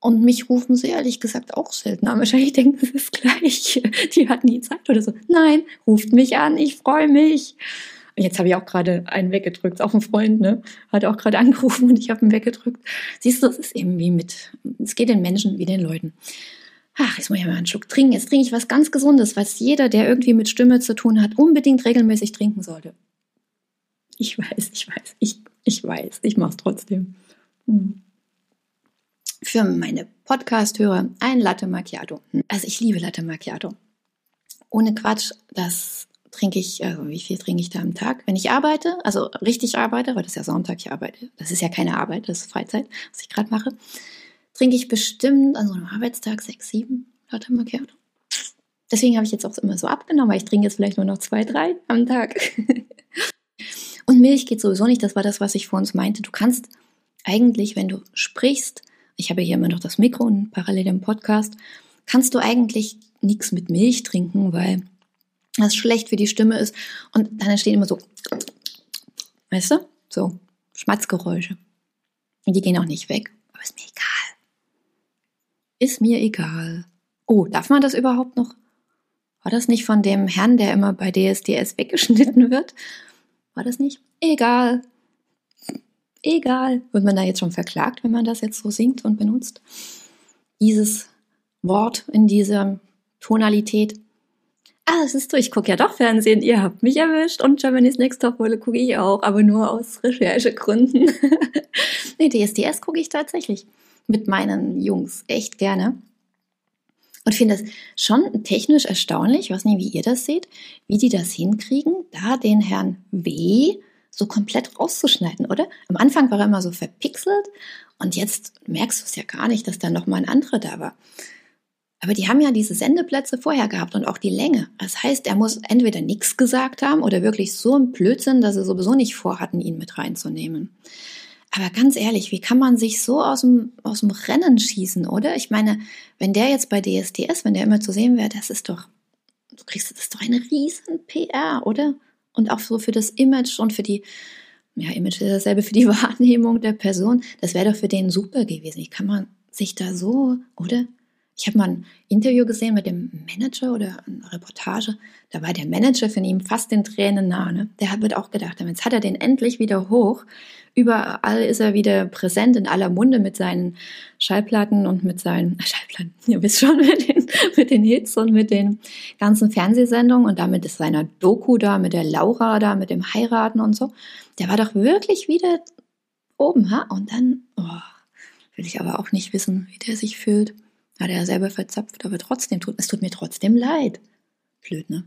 Und mich rufen sie ehrlich gesagt auch selten an. Wahrscheinlich denken sie das gleich. Die hatten nie Zeit oder so. Nein, ruft mich an, ich freue mich. Jetzt habe ich auch gerade einen weggedrückt, auch ein Freund, ne? Hat auch gerade angerufen und ich habe ihn weggedrückt. Siehst du, es ist eben wie mit, es geht den Menschen wie den Leuten. ach, jetzt muss ich mal einen Schluck trinken. Jetzt trinke ich was ganz Gesundes, was jeder, der irgendwie mit Stimme zu tun hat, unbedingt regelmäßig trinken sollte. Ich weiß, ich weiß, ich, ich weiß, ich mache es trotzdem. Hm. Für meine Podcast-Hörer ein Latte Macchiato. Also ich liebe Latte Macchiato. Ohne Quatsch, das trinke ich, also wie viel trinke ich da am Tag? Wenn ich arbeite, also richtig arbeite, weil das ist ja Sonntag, ich arbeite, das ist ja keine Arbeit, das ist Freizeit, was ich gerade mache, trinke ich bestimmt an so einem Arbeitstag sechs, sieben Latte Macchiato. Deswegen habe ich jetzt auch immer so abgenommen, weil ich trinke jetzt vielleicht nur noch zwei, drei am Tag. Und Milch geht sowieso nicht, das war das, was ich vor uns meinte. Du kannst eigentlich, wenn du sprichst, ich habe hier immer noch das Mikro und parallel im Podcast, kannst du eigentlich nichts mit Milch trinken, weil das schlecht für die Stimme ist. Und dann entstehen immer so, weißt du, so Schmatzgeräusche. Und die gehen auch nicht weg. Aber ist mir egal. Ist mir egal. Oh, darf man das überhaupt noch? War das nicht von dem Herrn, der immer bei DSDS weggeschnitten wird? War das nicht? Egal. Egal. Wird man da jetzt schon verklagt, wenn man das jetzt so singt und benutzt? Dieses Wort in dieser Tonalität. Ah, es ist so, ich gucke ja doch Fernsehen, ihr habt mich erwischt und Germany's Next Top Model gucke ich auch, aber nur aus Recherchegründen. nee, DSDS gucke ich tatsächlich mit meinen Jungs echt gerne. Und finde es schon technisch erstaunlich, ich weiß nicht, wie ihr das seht, wie die das hinkriegen, da den Herrn W so komplett rauszuschneiden, oder? Am Anfang war er immer so verpixelt und jetzt merkst du es ja gar nicht, dass da nochmal ein anderer da war. Aber die haben ja diese Sendeplätze vorher gehabt und auch die Länge. Das heißt, er muss entweder nichts gesagt haben oder wirklich so ein Blödsinn, dass sie sowieso nicht vorhatten, ihn mit reinzunehmen. Aber ganz ehrlich, wie kann man sich so aus dem, aus dem Rennen schießen, oder? Ich meine, wenn der jetzt bei DSDS, wenn der immer zu sehen wäre, das ist doch, du kriegst, das ist doch eine riesen PR, oder? Und auch so für das Image und für die, ja, Image ist dasselbe für die Wahrnehmung der Person. Das wäre doch für den super gewesen. Wie kann man sich da so, oder? Ich habe mal ein Interview gesehen mit dem Manager oder eine Reportage. Da war der Manager von ihm fast den Tränen nahe. Ne? Der wird auch gedacht, jetzt hat er den endlich wieder hoch. Überall ist er wieder präsent in aller Munde mit seinen Schallplatten und mit seinen Schallplatten, ihr wisst schon, mit den, mit den Hits und mit den ganzen Fernsehsendungen und damit ist seiner Doku da, mit der Laura da, mit dem Heiraten und so. Der war doch wirklich wieder oben, ha? Und dann, oh, will ich aber auch nicht wissen, wie der sich fühlt. Hat er selber verzapft, aber trotzdem tut, es tut mir trotzdem leid. Blöd, ne?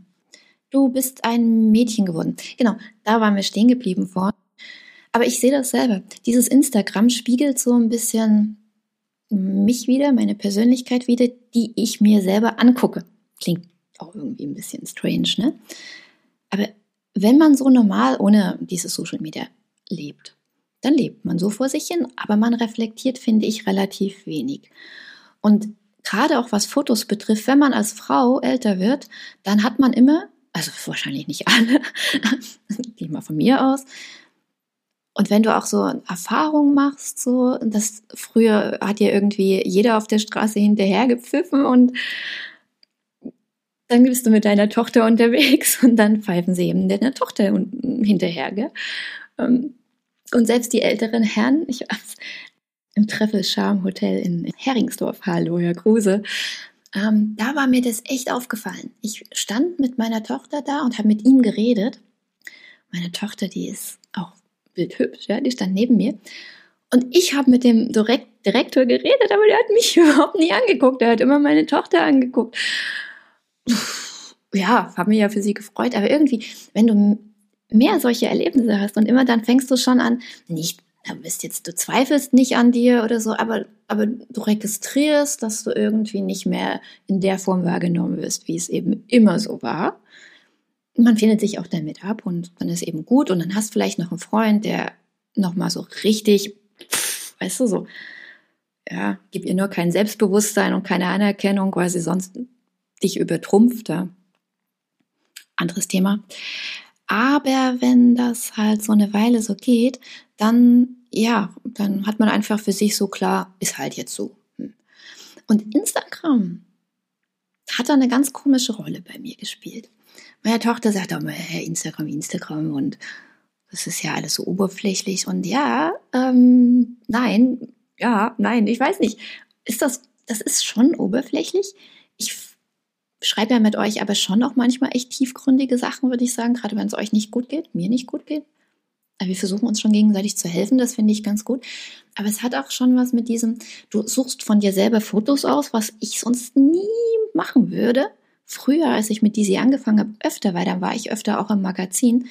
Du bist ein Mädchen geworden. Genau, da waren wir stehen geblieben vor. Aber ich sehe das selber. Dieses Instagram spiegelt so ein bisschen mich wieder, meine Persönlichkeit wieder, die ich mir selber angucke. Klingt auch irgendwie ein bisschen strange, ne? Aber wenn man so normal ohne dieses Social Media lebt, dann lebt man so vor sich hin, aber man reflektiert, finde ich, relativ wenig. Und gerade auch was Fotos betrifft, wenn man als Frau älter wird, dann hat man immer, also wahrscheinlich nicht alle, gehe mal von mir aus, und wenn du auch so Erfahrungen machst, so, das früher hat ja irgendwie jeder auf der Straße hinterher gepfiffen und dann bist du mit deiner Tochter unterwegs und dann pfeifen sie eben deiner Tochter hinterher, gell? Ähm, und selbst die älteren Herren, ich im Treffel Charme Hotel in Heringsdorf. Hallo, Herr Kruse. Ähm, da war mir das echt aufgefallen. Ich stand mit meiner Tochter da und habe mit ihm geredet. Meine Tochter, die ist auch bildhübsch, ja, die stand neben mir. Und ich habe mit dem Direkt Direktor geredet, aber der hat mich überhaupt nie angeguckt. Der hat immer meine Tochter angeguckt. Ja, habe mich ja für sie gefreut. Aber irgendwie, wenn du mehr solche Erlebnisse hast und immer dann fängst du schon an, nicht du bist jetzt, du zweifelst nicht an dir oder so, aber, aber du registrierst, dass du irgendwie nicht mehr in der Form wahrgenommen wirst, wie es eben immer so war. Man findet sich auch damit ab und dann ist eben gut und dann hast vielleicht noch einen Freund, der nochmal so richtig, weißt du, so, ja, gib ihr nur kein Selbstbewusstsein und keine Anerkennung, weil sie sonst dich übertrumpft. Ja. Anderes Thema. Aber wenn das halt so eine Weile so geht, dann, ja, dann hat man einfach für sich so klar, ist halt jetzt so. Hm. Und Instagram hat da eine ganz komische Rolle bei mir gespielt. Meine Tochter sagt auch mal, Instagram, Instagram und das ist ja alles so oberflächlich und ja, ähm, nein, ja, nein, ich weiß nicht. Ist das das ist schon oberflächlich. Ich schreibe ja mit euch aber schon auch manchmal echt tiefgründige Sachen, würde ich sagen, gerade wenn es euch nicht gut geht, mir nicht gut geht. Wir versuchen uns schon gegenseitig zu helfen, das finde ich ganz gut. Aber es hat auch schon was mit diesem, du suchst von dir selber Fotos aus, was ich sonst nie machen würde. Früher, als ich mit Disi angefangen habe, öfter, weil dann war ich öfter auch im Magazin.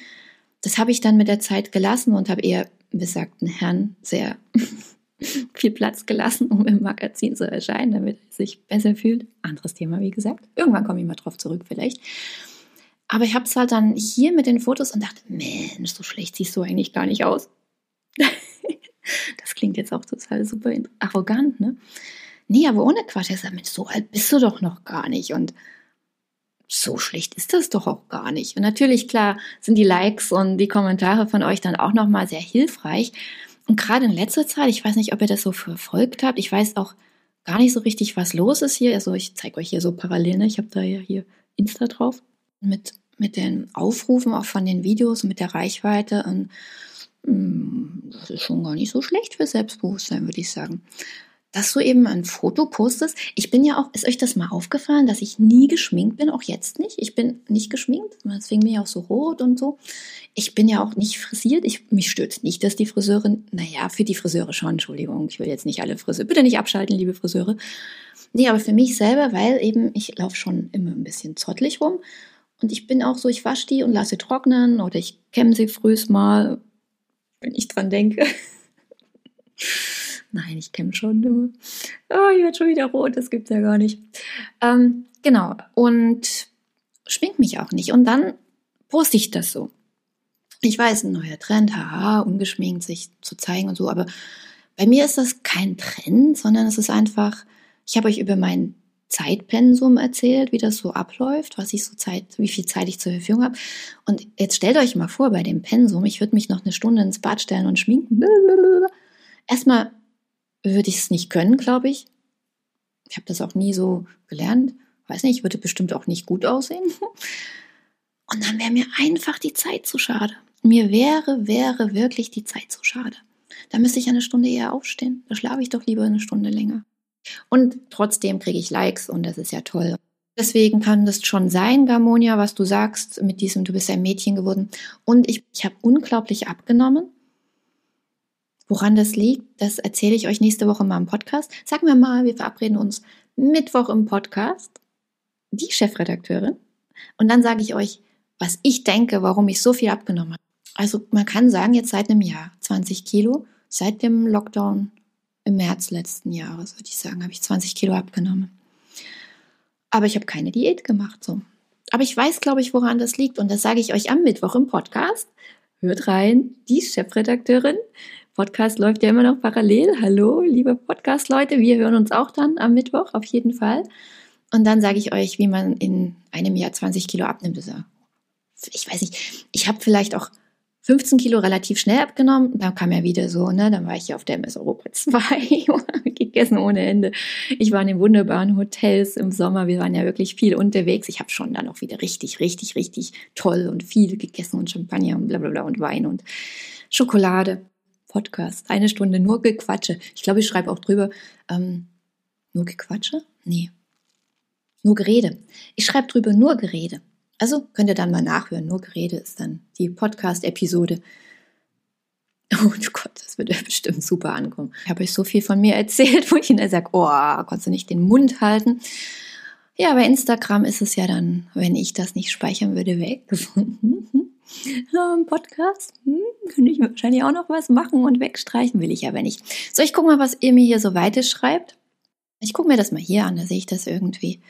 Das habe ich dann mit der Zeit gelassen und habe eher besagten Herrn sehr viel Platz gelassen, um im Magazin zu erscheinen, damit er sich besser fühlt. Anderes Thema, wie gesagt. Irgendwann komme ich mal drauf zurück, vielleicht. Aber ich habe es halt dann hier mit den Fotos und dachte, Mensch, so schlecht siehst du eigentlich gar nicht aus. das klingt jetzt auch total super arrogant, ne? Nee, aber ohne Quatsch. Er sagt, so alt bist du doch noch gar nicht. Und so schlecht ist das doch auch gar nicht. Und natürlich, klar, sind die Likes und die Kommentare von euch dann auch nochmal sehr hilfreich. Und gerade in letzter Zeit, ich weiß nicht, ob ihr das so verfolgt habt, ich weiß auch gar nicht so richtig, was los ist hier. Also ich zeige euch hier so parallel, ne? ich habe da ja hier Insta drauf mit, mit den Aufrufen auch von den Videos und mit der Reichweite. Und mm, das ist schon gar nicht so schlecht für Selbstbewusstsein, würde ich sagen dass du eben ein Foto postest. Ich bin ja auch, ist euch das mal aufgefallen, dass ich nie geschminkt bin, auch jetzt nicht. Ich bin nicht geschminkt, deswegen bin ich auch so rot und so. Ich bin ja auch nicht frisiert. Ich, mich stört nicht, dass die Friseurin, naja, für die Friseure schon, Entschuldigung, ich will jetzt nicht alle Friseure, bitte nicht abschalten, liebe Friseure. Nee, aber für mich selber, weil eben ich laufe schon immer ein bisschen zottelig rum. Und ich bin auch so, ich wasche die und lasse trocknen oder ich kämme sie frühs mal, wenn ich dran denke. Nein, ich kenne schon. Oh, ich werde schon wieder rot, das gibt's ja gar nicht. Ähm, genau, und schmink mich auch nicht. Und dann poste ich das so. Ich weiß, ein neuer Trend, haha, ungeschminkt sich zu zeigen und so, aber bei mir ist das kein Trend, sondern es ist einfach, ich habe euch über mein Zeitpensum erzählt, wie das so abläuft, was ich so Zeit, wie viel Zeit ich zur Verfügung habe. Und jetzt stellt euch mal vor, bei dem Pensum, ich würde mich noch eine Stunde ins Bad stellen und schminken. Erstmal würde ich es nicht können, glaube ich. Ich habe das auch nie so gelernt. Weiß nicht, ich würde bestimmt auch nicht gut aussehen. Und dann wäre mir einfach die Zeit zu schade. Mir wäre, wäre wirklich die Zeit zu schade. Da müsste ich eine Stunde eher aufstehen. Da schlafe ich doch lieber eine Stunde länger. Und trotzdem kriege ich Likes und das ist ja toll. Deswegen kann das schon sein, Garmonia, was du sagst mit diesem, du bist ein Mädchen geworden. Und ich, ich habe unglaublich abgenommen. Woran das liegt, das erzähle ich euch nächste Woche mal im Podcast. Sagen wir mal, wir verabreden uns Mittwoch im Podcast, die Chefredakteurin. Und dann sage ich euch, was ich denke, warum ich so viel abgenommen habe. Also man kann sagen, jetzt seit einem Jahr 20 Kilo, seit dem Lockdown im März letzten Jahres, würde ich sagen, habe ich 20 Kilo abgenommen. Aber ich habe keine Diät gemacht so. Aber ich weiß, glaube ich, woran das liegt. Und das sage ich euch am Mittwoch im Podcast. Hört rein, die Chefredakteurin Podcast läuft ja immer noch parallel. Hallo, liebe Podcast-Leute, wir hören uns auch dann am Mittwoch, auf jeden Fall. Und dann sage ich euch, wie man in einem Jahr 20 Kilo abnimmt. Ich weiß nicht, ich habe vielleicht auch 15 Kilo relativ schnell abgenommen. Dann kam ja wieder so, ne, dann war ich hier auf der MS Europa 2, gegessen ohne Ende. Ich war in den wunderbaren Hotels im Sommer. Wir waren ja wirklich viel unterwegs. Ich habe schon dann auch wieder richtig, richtig, richtig toll und viel gegessen und Champagner und bla bla bla und Wein und Schokolade. Podcast. Eine Stunde nur Gequatsche. Ich glaube, ich schreibe auch drüber, ähm, nur Gequatsche? Nee. Nur Gerede. Ich schreibe drüber nur Gerede. Also könnt ihr dann mal nachhören. Nur Gerede ist dann die Podcast-Episode. Oh Gott, das wird ja bestimmt super ankommen. Ich habe euch so viel von mir erzählt, wo ich ihnen sage, oh, konntest du nicht den Mund halten. Ja, bei Instagram ist es ja dann, wenn ich das nicht speichern würde, weg. Podcast, hm, könnte ich wahrscheinlich auch noch was machen und wegstreichen, will ich aber nicht. So, ich gucke mal, was ihr mir hier so weiter schreibt. Ich gucke mir das mal hier an, da sehe ich das irgendwie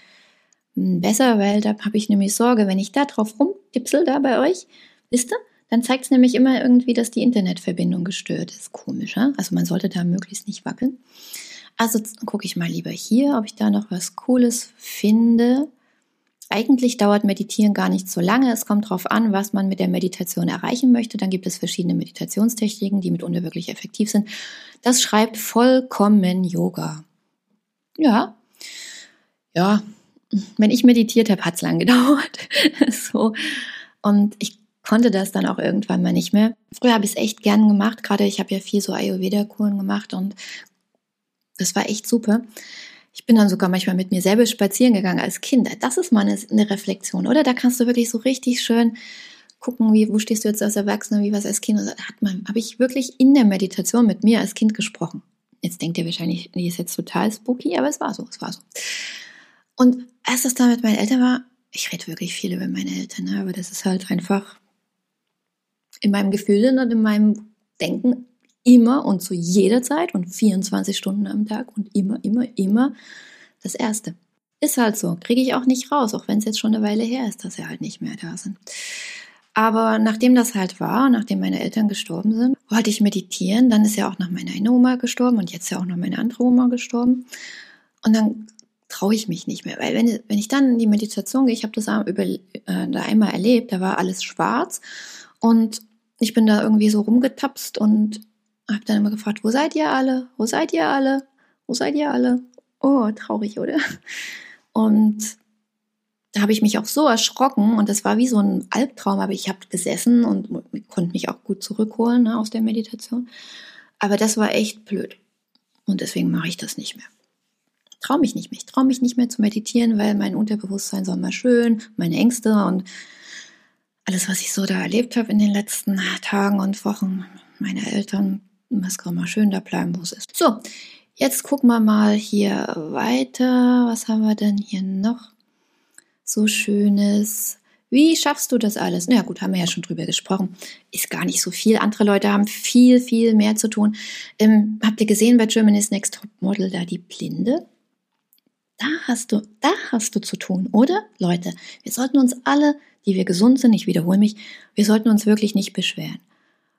besser, weil da habe ich nämlich Sorge, wenn ich da drauf rumtipsel, da bei euch, wisst ihr, dann zeigt es nämlich immer irgendwie, dass die Internetverbindung gestört ist. Komisch, ja? Also man sollte da möglichst nicht wackeln. Also gucke ich mal lieber hier, ob ich da noch was Cooles finde. Eigentlich dauert Meditieren gar nicht so lange. Es kommt darauf an, was man mit der Meditation erreichen möchte. Dann gibt es verschiedene Meditationstechniken, die mitunter wirklich effektiv sind. Das schreibt vollkommen Yoga. Ja, ja. Wenn ich meditiert habe, hat es lang gedauert. so. Und ich konnte das dann auch irgendwann mal nicht mehr. Früher habe ich es echt gern gemacht. Gerade ich habe ja viel so Ayurveda-Kuren gemacht und das war echt super. Ich bin dann sogar manchmal mit mir selber spazieren gegangen als Kind. Das ist mal eine, eine Reflexion, oder? Da kannst du wirklich so richtig schön gucken, wie, wo stehst du jetzt als Erwachsener, wie was als Kind. Und hat man, habe ich wirklich in der Meditation mit mir als Kind gesprochen. Jetzt denkt ihr wahrscheinlich, die ist jetzt total spooky, aber es war so, es war so. Und als das da mit meinen Eltern war, ich rede wirklich viel über meine Eltern, ne? aber das ist halt einfach in meinem Gefühl und in meinem Denken immer und zu jeder Zeit und 24 Stunden am Tag und immer, immer, immer das Erste. Ist halt so, kriege ich auch nicht raus, auch wenn es jetzt schon eine Weile her ist, dass sie halt nicht mehr da sind. Aber nachdem das halt war, nachdem meine Eltern gestorben sind, wollte ich meditieren. Dann ist ja auch noch meine eine Oma gestorben und jetzt ja auch noch meine andere Oma gestorben. Und dann traue ich mich nicht mehr. Weil wenn, wenn ich dann in die Meditation gehe, ich habe das über, äh, da einmal erlebt, da war alles schwarz und ich bin da irgendwie so rumgetapst und habe dann immer gefragt, wo seid ihr alle? Wo seid ihr alle? Wo seid ihr alle? Oh, traurig, oder? Und da habe ich mich auch so erschrocken und das war wie so ein Albtraum, aber ich habe gesessen und konnte mich auch gut zurückholen ne, aus der Meditation. Aber das war echt blöd und deswegen mache ich das nicht mehr traue mich nicht mehr. Ich traue mich nicht mehr zu meditieren, weil mein Unterbewusstsein soll mal schön, meine Ängste und alles, was ich so da erlebt habe in den letzten Tagen und Wochen, meine Eltern, das kann mal schön da bleiben, wo es ist. So, jetzt gucken wir mal hier weiter. Was haben wir denn hier noch? So schönes. Wie schaffst du das alles? Na ja, gut, haben wir ja schon drüber gesprochen. Ist gar nicht so viel. Andere Leute haben viel, viel mehr zu tun. Ähm, habt ihr gesehen bei Germany's Next Top Model da die Blinde? Da hast du, da hast du zu tun, oder? Leute, wir sollten uns alle, die wir gesund sind, ich wiederhole mich, wir sollten uns wirklich nicht beschweren.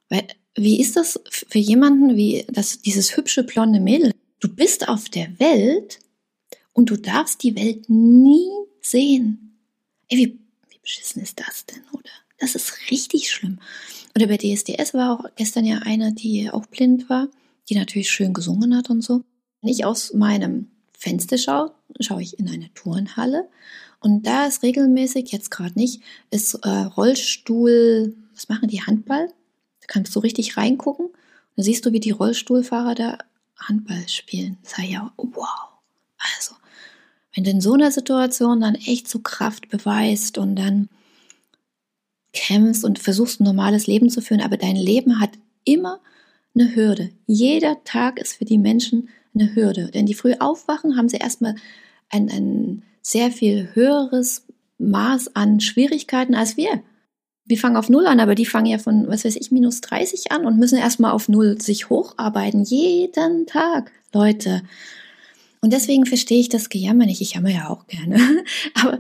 Weil, wie ist das für jemanden wie das, dieses hübsche blonde Mädel? Du bist auf der Welt und du darfst die Welt nie sehen. Ey, wie, wie beschissen ist das denn, oder? Das ist richtig schlimm. Oder bei DSDS war auch gestern ja eine, die auch blind war, die natürlich schön gesungen hat und so. Ich aus meinem Fenster schaue, schaue ich in eine Turnhalle und da ist regelmäßig, jetzt gerade nicht, ist äh, Rollstuhl, was machen die, Handball? Da kannst du richtig reingucken. Da siehst du, wie die Rollstuhlfahrer da Handball spielen. Ich ja, wow. Also, wenn du in so einer Situation dann echt so Kraft beweist und dann kämpfst und versuchst ein normales Leben zu führen, aber dein Leben hat immer eine Hürde. Jeder Tag ist für die Menschen eine Hürde. Denn die früh aufwachen, haben sie erstmal ein, ein sehr viel höheres Maß an Schwierigkeiten als wir. Wir fangen auf Null an, aber die fangen ja von, was weiß ich, minus 30 an und müssen erstmal auf Null sich hocharbeiten. Jeden Tag, Leute. Und deswegen verstehe ich das Gejammer nicht. Ich jammer ja auch gerne. aber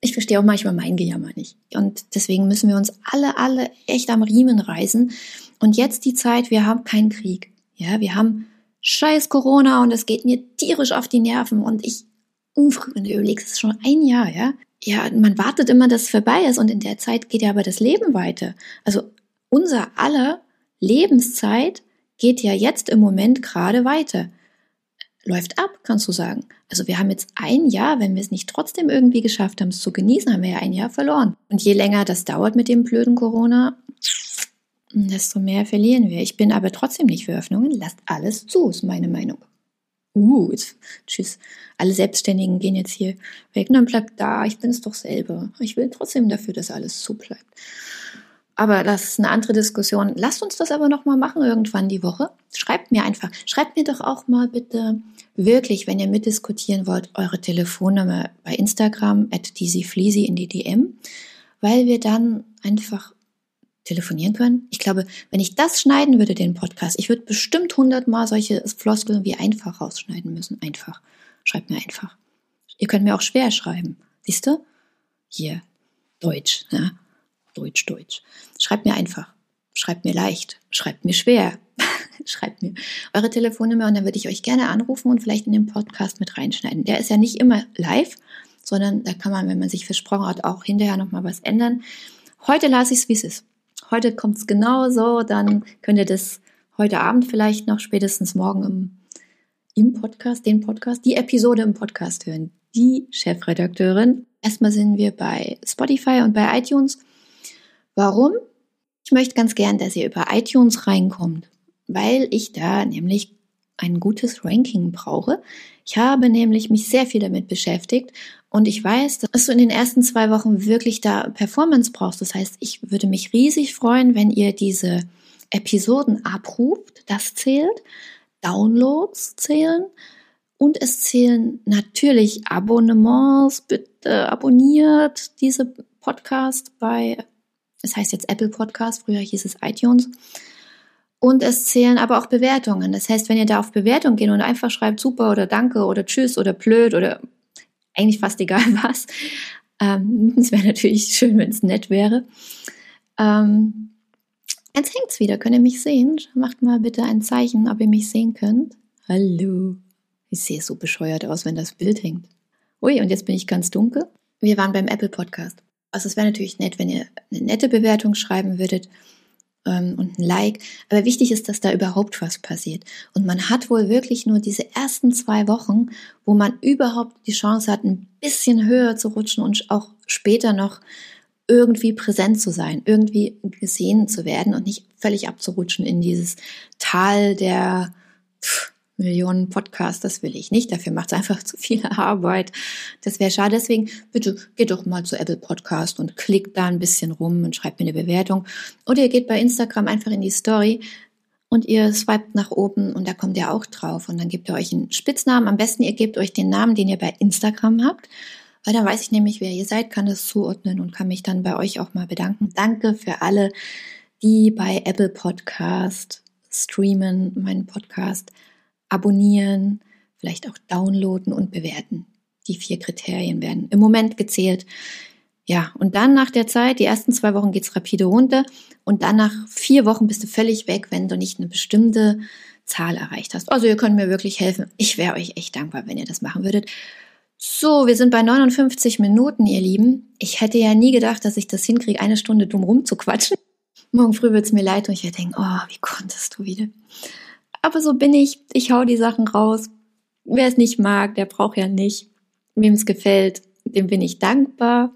ich verstehe auch manchmal mein Gejammer nicht. Und deswegen müssen wir uns alle, alle echt am Riemen reißen. Und jetzt die Zeit, wir haben keinen Krieg. Ja, wir haben scheiß Corona und es geht mir tierisch auf die Nerven und ich, uff, wenn du überlegst, es ist schon ein Jahr, ja. Ja, man wartet immer, dass es vorbei ist und in der Zeit geht ja aber das Leben weiter. Also unser aller Lebenszeit geht ja jetzt im Moment gerade weiter. Läuft ab, kannst du sagen. Also wir haben jetzt ein Jahr, wenn wir es nicht trotzdem irgendwie geschafft haben, es zu genießen, haben wir ja ein Jahr verloren. Und je länger das dauert mit dem blöden Corona, desto mehr verlieren wir. Ich bin aber trotzdem nicht für Öffnungen. Lasst alles zu, ist meine Meinung. Uh, jetzt, tschüss. Alle Selbstständigen gehen jetzt hier weg. dann bleibt da, ich bin es doch selber. Ich will trotzdem dafür, dass alles zu bleibt. Aber das ist eine andere Diskussion. Lasst uns das aber nochmal machen irgendwann die Woche. Schreibt mir einfach. Schreibt mir doch auch mal bitte wirklich, wenn ihr mitdiskutieren wollt, eure Telefonnummer bei Instagram at in die DM, weil wir dann einfach telefonieren können. Ich glaube, wenn ich das schneiden würde, den Podcast, ich würde bestimmt hundertmal solche Floskeln wie einfach rausschneiden müssen. Einfach. Schreibt mir einfach. Ihr könnt mir auch schwer schreiben. Siehst du? Hier. Deutsch. Ja? Deutsch, Deutsch. Schreibt mir einfach. Schreibt mir leicht. Schreibt mir schwer. schreibt mir eure Telefonnummer und dann würde ich euch gerne anrufen und vielleicht in den Podcast mit reinschneiden. Der ist ja nicht immer live, sondern da kann man, wenn man sich versprochen hat, auch hinterher nochmal was ändern. Heute lasse ich es, wie es ist heute kommt es genau so, dann könnt ihr das heute Abend vielleicht noch, spätestens morgen im, im Podcast, den Podcast, die Episode im Podcast hören. Die Chefredakteurin. Erstmal sind wir bei Spotify und bei iTunes. Warum? Ich möchte ganz gern, dass ihr über iTunes reinkommt, weil ich da nämlich ein gutes Ranking brauche. Ich habe nämlich mich sehr viel damit beschäftigt und ich weiß, dass du in den ersten zwei Wochen wirklich da Performance brauchst. Das heißt, ich würde mich riesig freuen, wenn ihr diese Episoden abruft. Das zählt. Downloads zählen. Und es zählen natürlich Abonnements. Bitte abonniert diese Podcast bei, es heißt jetzt Apple Podcast, früher hieß es iTunes. Und es zählen aber auch Bewertungen. Das heißt, wenn ihr da auf Bewertung geht und einfach schreibt super oder danke oder tschüss oder blöd oder eigentlich fast egal was, ähm, es wäre natürlich schön, wenn es nett wäre. Ähm, jetzt es wieder. Könnt ihr mich sehen? Macht mal bitte ein Zeichen, ob ihr mich sehen könnt. Hallo. Ich sehe so bescheuert aus, wenn das Bild hängt. Ui, und jetzt bin ich ganz dunkel. Wir waren beim Apple Podcast. Also es wäre natürlich nett, wenn ihr eine nette Bewertung schreiben würdet ähm, und ein Like. Aber wichtig ist, dass da überhaupt was passiert. Und man hat wohl wirklich nur diese ersten zwei Wochen, wo man überhaupt die Chance hat, ein bisschen höher zu rutschen und auch später noch irgendwie präsent zu sein, irgendwie gesehen zu werden und nicht völlig abzurutschen in dieses Tal der pff, Millionen Podcasts, das will ich nicht. Dafür macht es einfach zu viel Arbeit. Das wäre schade. Deswegen bitte geht doch mal zu Apple Podcast und klickt da ein bisschen rum und schreibt mir eine Bewertung. Oder ihr geht bei Instagram einfach in die Story und ihr swipet nach oben und da kommt ihr auch drauf. Und dann gebt ihr euch einen Spitznamen. Am besten ihr gebt euch den Namen, den ihr bei Instagram habt. Weil dann weiß ich nämlich, wer ihr seid, kann das zuordnen und kann mich dann bei euch auch mal bedanken. Danke für alle, die bei Apple Podcast streamen, meinen Podcast abonnieren, vielleicht auch downloaden und bewerten. Die vier Kriterien werden im Moment gezählt. Ja, und dann nach der Zeit, die ersten zwei Wochen geht's rapide runter und dann nach vier Wochen bist du völlig weg, wenn du nicht eine bestimmte Zahl erreicht hast. Also ihr könnt mir wirklich helfen. Ich wäre euch echt dankbar, wenn ihr das machen würdet. So, wir sind bei 59 Minuten, ihr Lieben. Ich hätte ja nie gedacht, dass ich das hinkriege, eine Stunde dumm rumzuquatschen. Morgen früh wird's mir leid und ich werde denken, oh, wie konntest du wieder? Aber so bin ich. Ich hau die Sachen raus. Wer es nicht mag, der braucht ja nicht. Wem es gefällt, dem bin ich dankbar.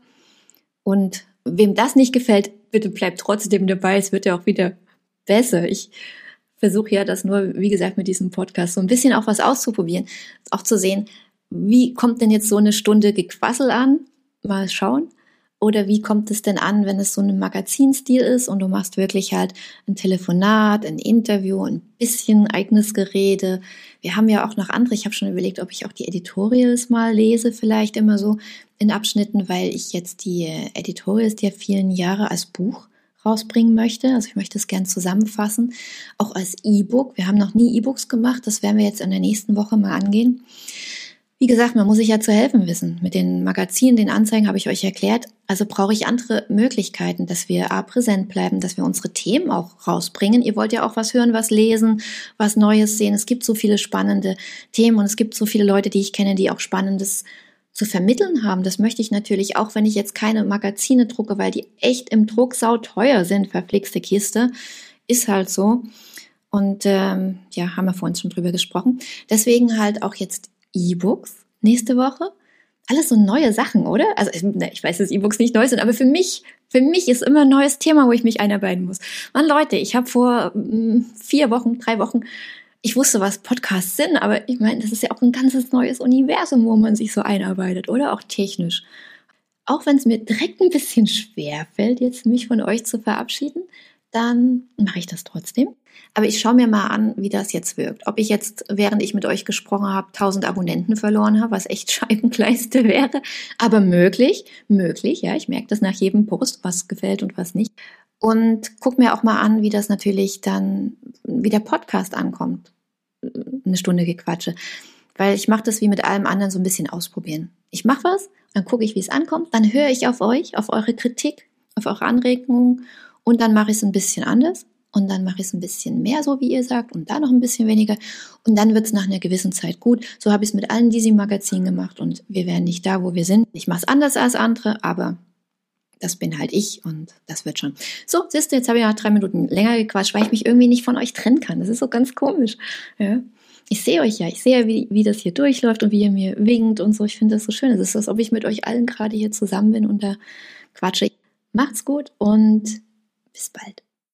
Und wem das nicht gefällt, bitte bleibt trotzdem dabei. Es wird ja auch wieder besser. Ich versuche ja das nur, wie gesagt, mit diesem Podcast so ein bisschen auch was auszuprobieren. Auch zu sehen, wie kommt denn jetzt so eine Stunde Gequassel an? Mal schauen. Oder wie kommt es denn an, wenn es so ein Magazinstil ist und du machst wirklich halt ein Telefonat, ein Interview, ein bisschen eigenes Gerede. Wir haben ja auch noch andere. Ich habe schon überlegt, ob ich auch die Editorials mal lese, vielleicht immer so in Abschnitten, weil ich jetzt die Editorials der vielen Jahre als Buch rausbringen möchte. Also ich möchte es gern zusammenfassen, auch als E-Book. Wir haben noch nie E-Books gemacht. Das werden wir jetzt in der nächsten Woche mal angehen. Wie gesagt, man muss sich ja zu helfen wissen. Mit den Magazinen, den Anzeigen habe ich euch erklärt. Also brauche ich andere Möglichkeiten, dass wir A, präsent bleiben, dass wir unsere Themen auch rausbringen. Ihr wollt ja auch was hören, was lesen, was Neues sehen. Es gibt so viele spannende Themen und es gibt so viele Leute, die ich kenne, die auch Spannendes zu vermitteln haben. Das möchte ich natürlich auch, wenn ich jetzt keine Magazine drucke, weil die echt im Druck sau teuer sind, verflixte Kiste. Ist halt so. Und ähm, ja, haben wir vorhin schon drüber gesprochen. Deswegen halt auch jetzt E-Books nächste Woche. Alles so neue Sachen, oder? Also ich weiß, dass E-Books nicht neu sind, aber für mich, für mich ist immer ein neues Thema, wo ich mich einarbeiten muss. Mann, Leute, ich habe vor mm, vier Wochen, drei Wochen, ich wusste, was Podcasts sind, aber ich meine, das ist ja auch ein ganzes neues Universum, wo man sich so einarbeitet, oder? Auch technisch. Auch wenn es mir direkt ein bisschen schwer fällt, jetzt mich von euch zu verabschieden, dann mache ich das trotzdem. Aber ich schaue mir mal an, wie das jetzt wirkt. Ob ich jetzt, während ich mit euch gesprochen habe, 1000 Abonnenten verloren habe, was echt Scheibenkleiste wäre. Aber möglich, möglich, ja. Ich merke das nach jedem Post, was gefällt und was nicht. Und guck mir auch mal an, wie das natürlich dann, wie der Podcast ankommt. Eine Stunde Gequatsche. Weil ich mache das wie mit allem anderen so ein bisschen ausprobieren. Ich mache was, dann gucke ich, wie es ankommt, dann höre ich auf euch, auf eure Kritik, auf eure Anregungen und dann mache ich es ein bisschen anders und dann mache ich es ein bisschen mehr, so wie ihr sagt, und da noch ein bisschen weniger. Und dann wird es nach einer gewissen Zeit gut. So habe ich es mit allen diesem Magazin gemacht und wir wären nicht da, wo wir sind. Ich mache es anders als andere, aber das bin halt ich und das wird schon. So, siehst du, jetzt habe ich noch drei Minuten länger gequatscht, weil ich mich irgendwie nicht von euch trennen kann. Das ist so ganz komisch. Ja. Ich sehe euch ja, ich sehe, wie, wie das hier durchläuft und wie ihr mir winkt und so. Ich finde das so schön. Es ist, als ob ich mit euch allen gerade hier zusammen bin und da quatsche. Macht's gut und bis bald.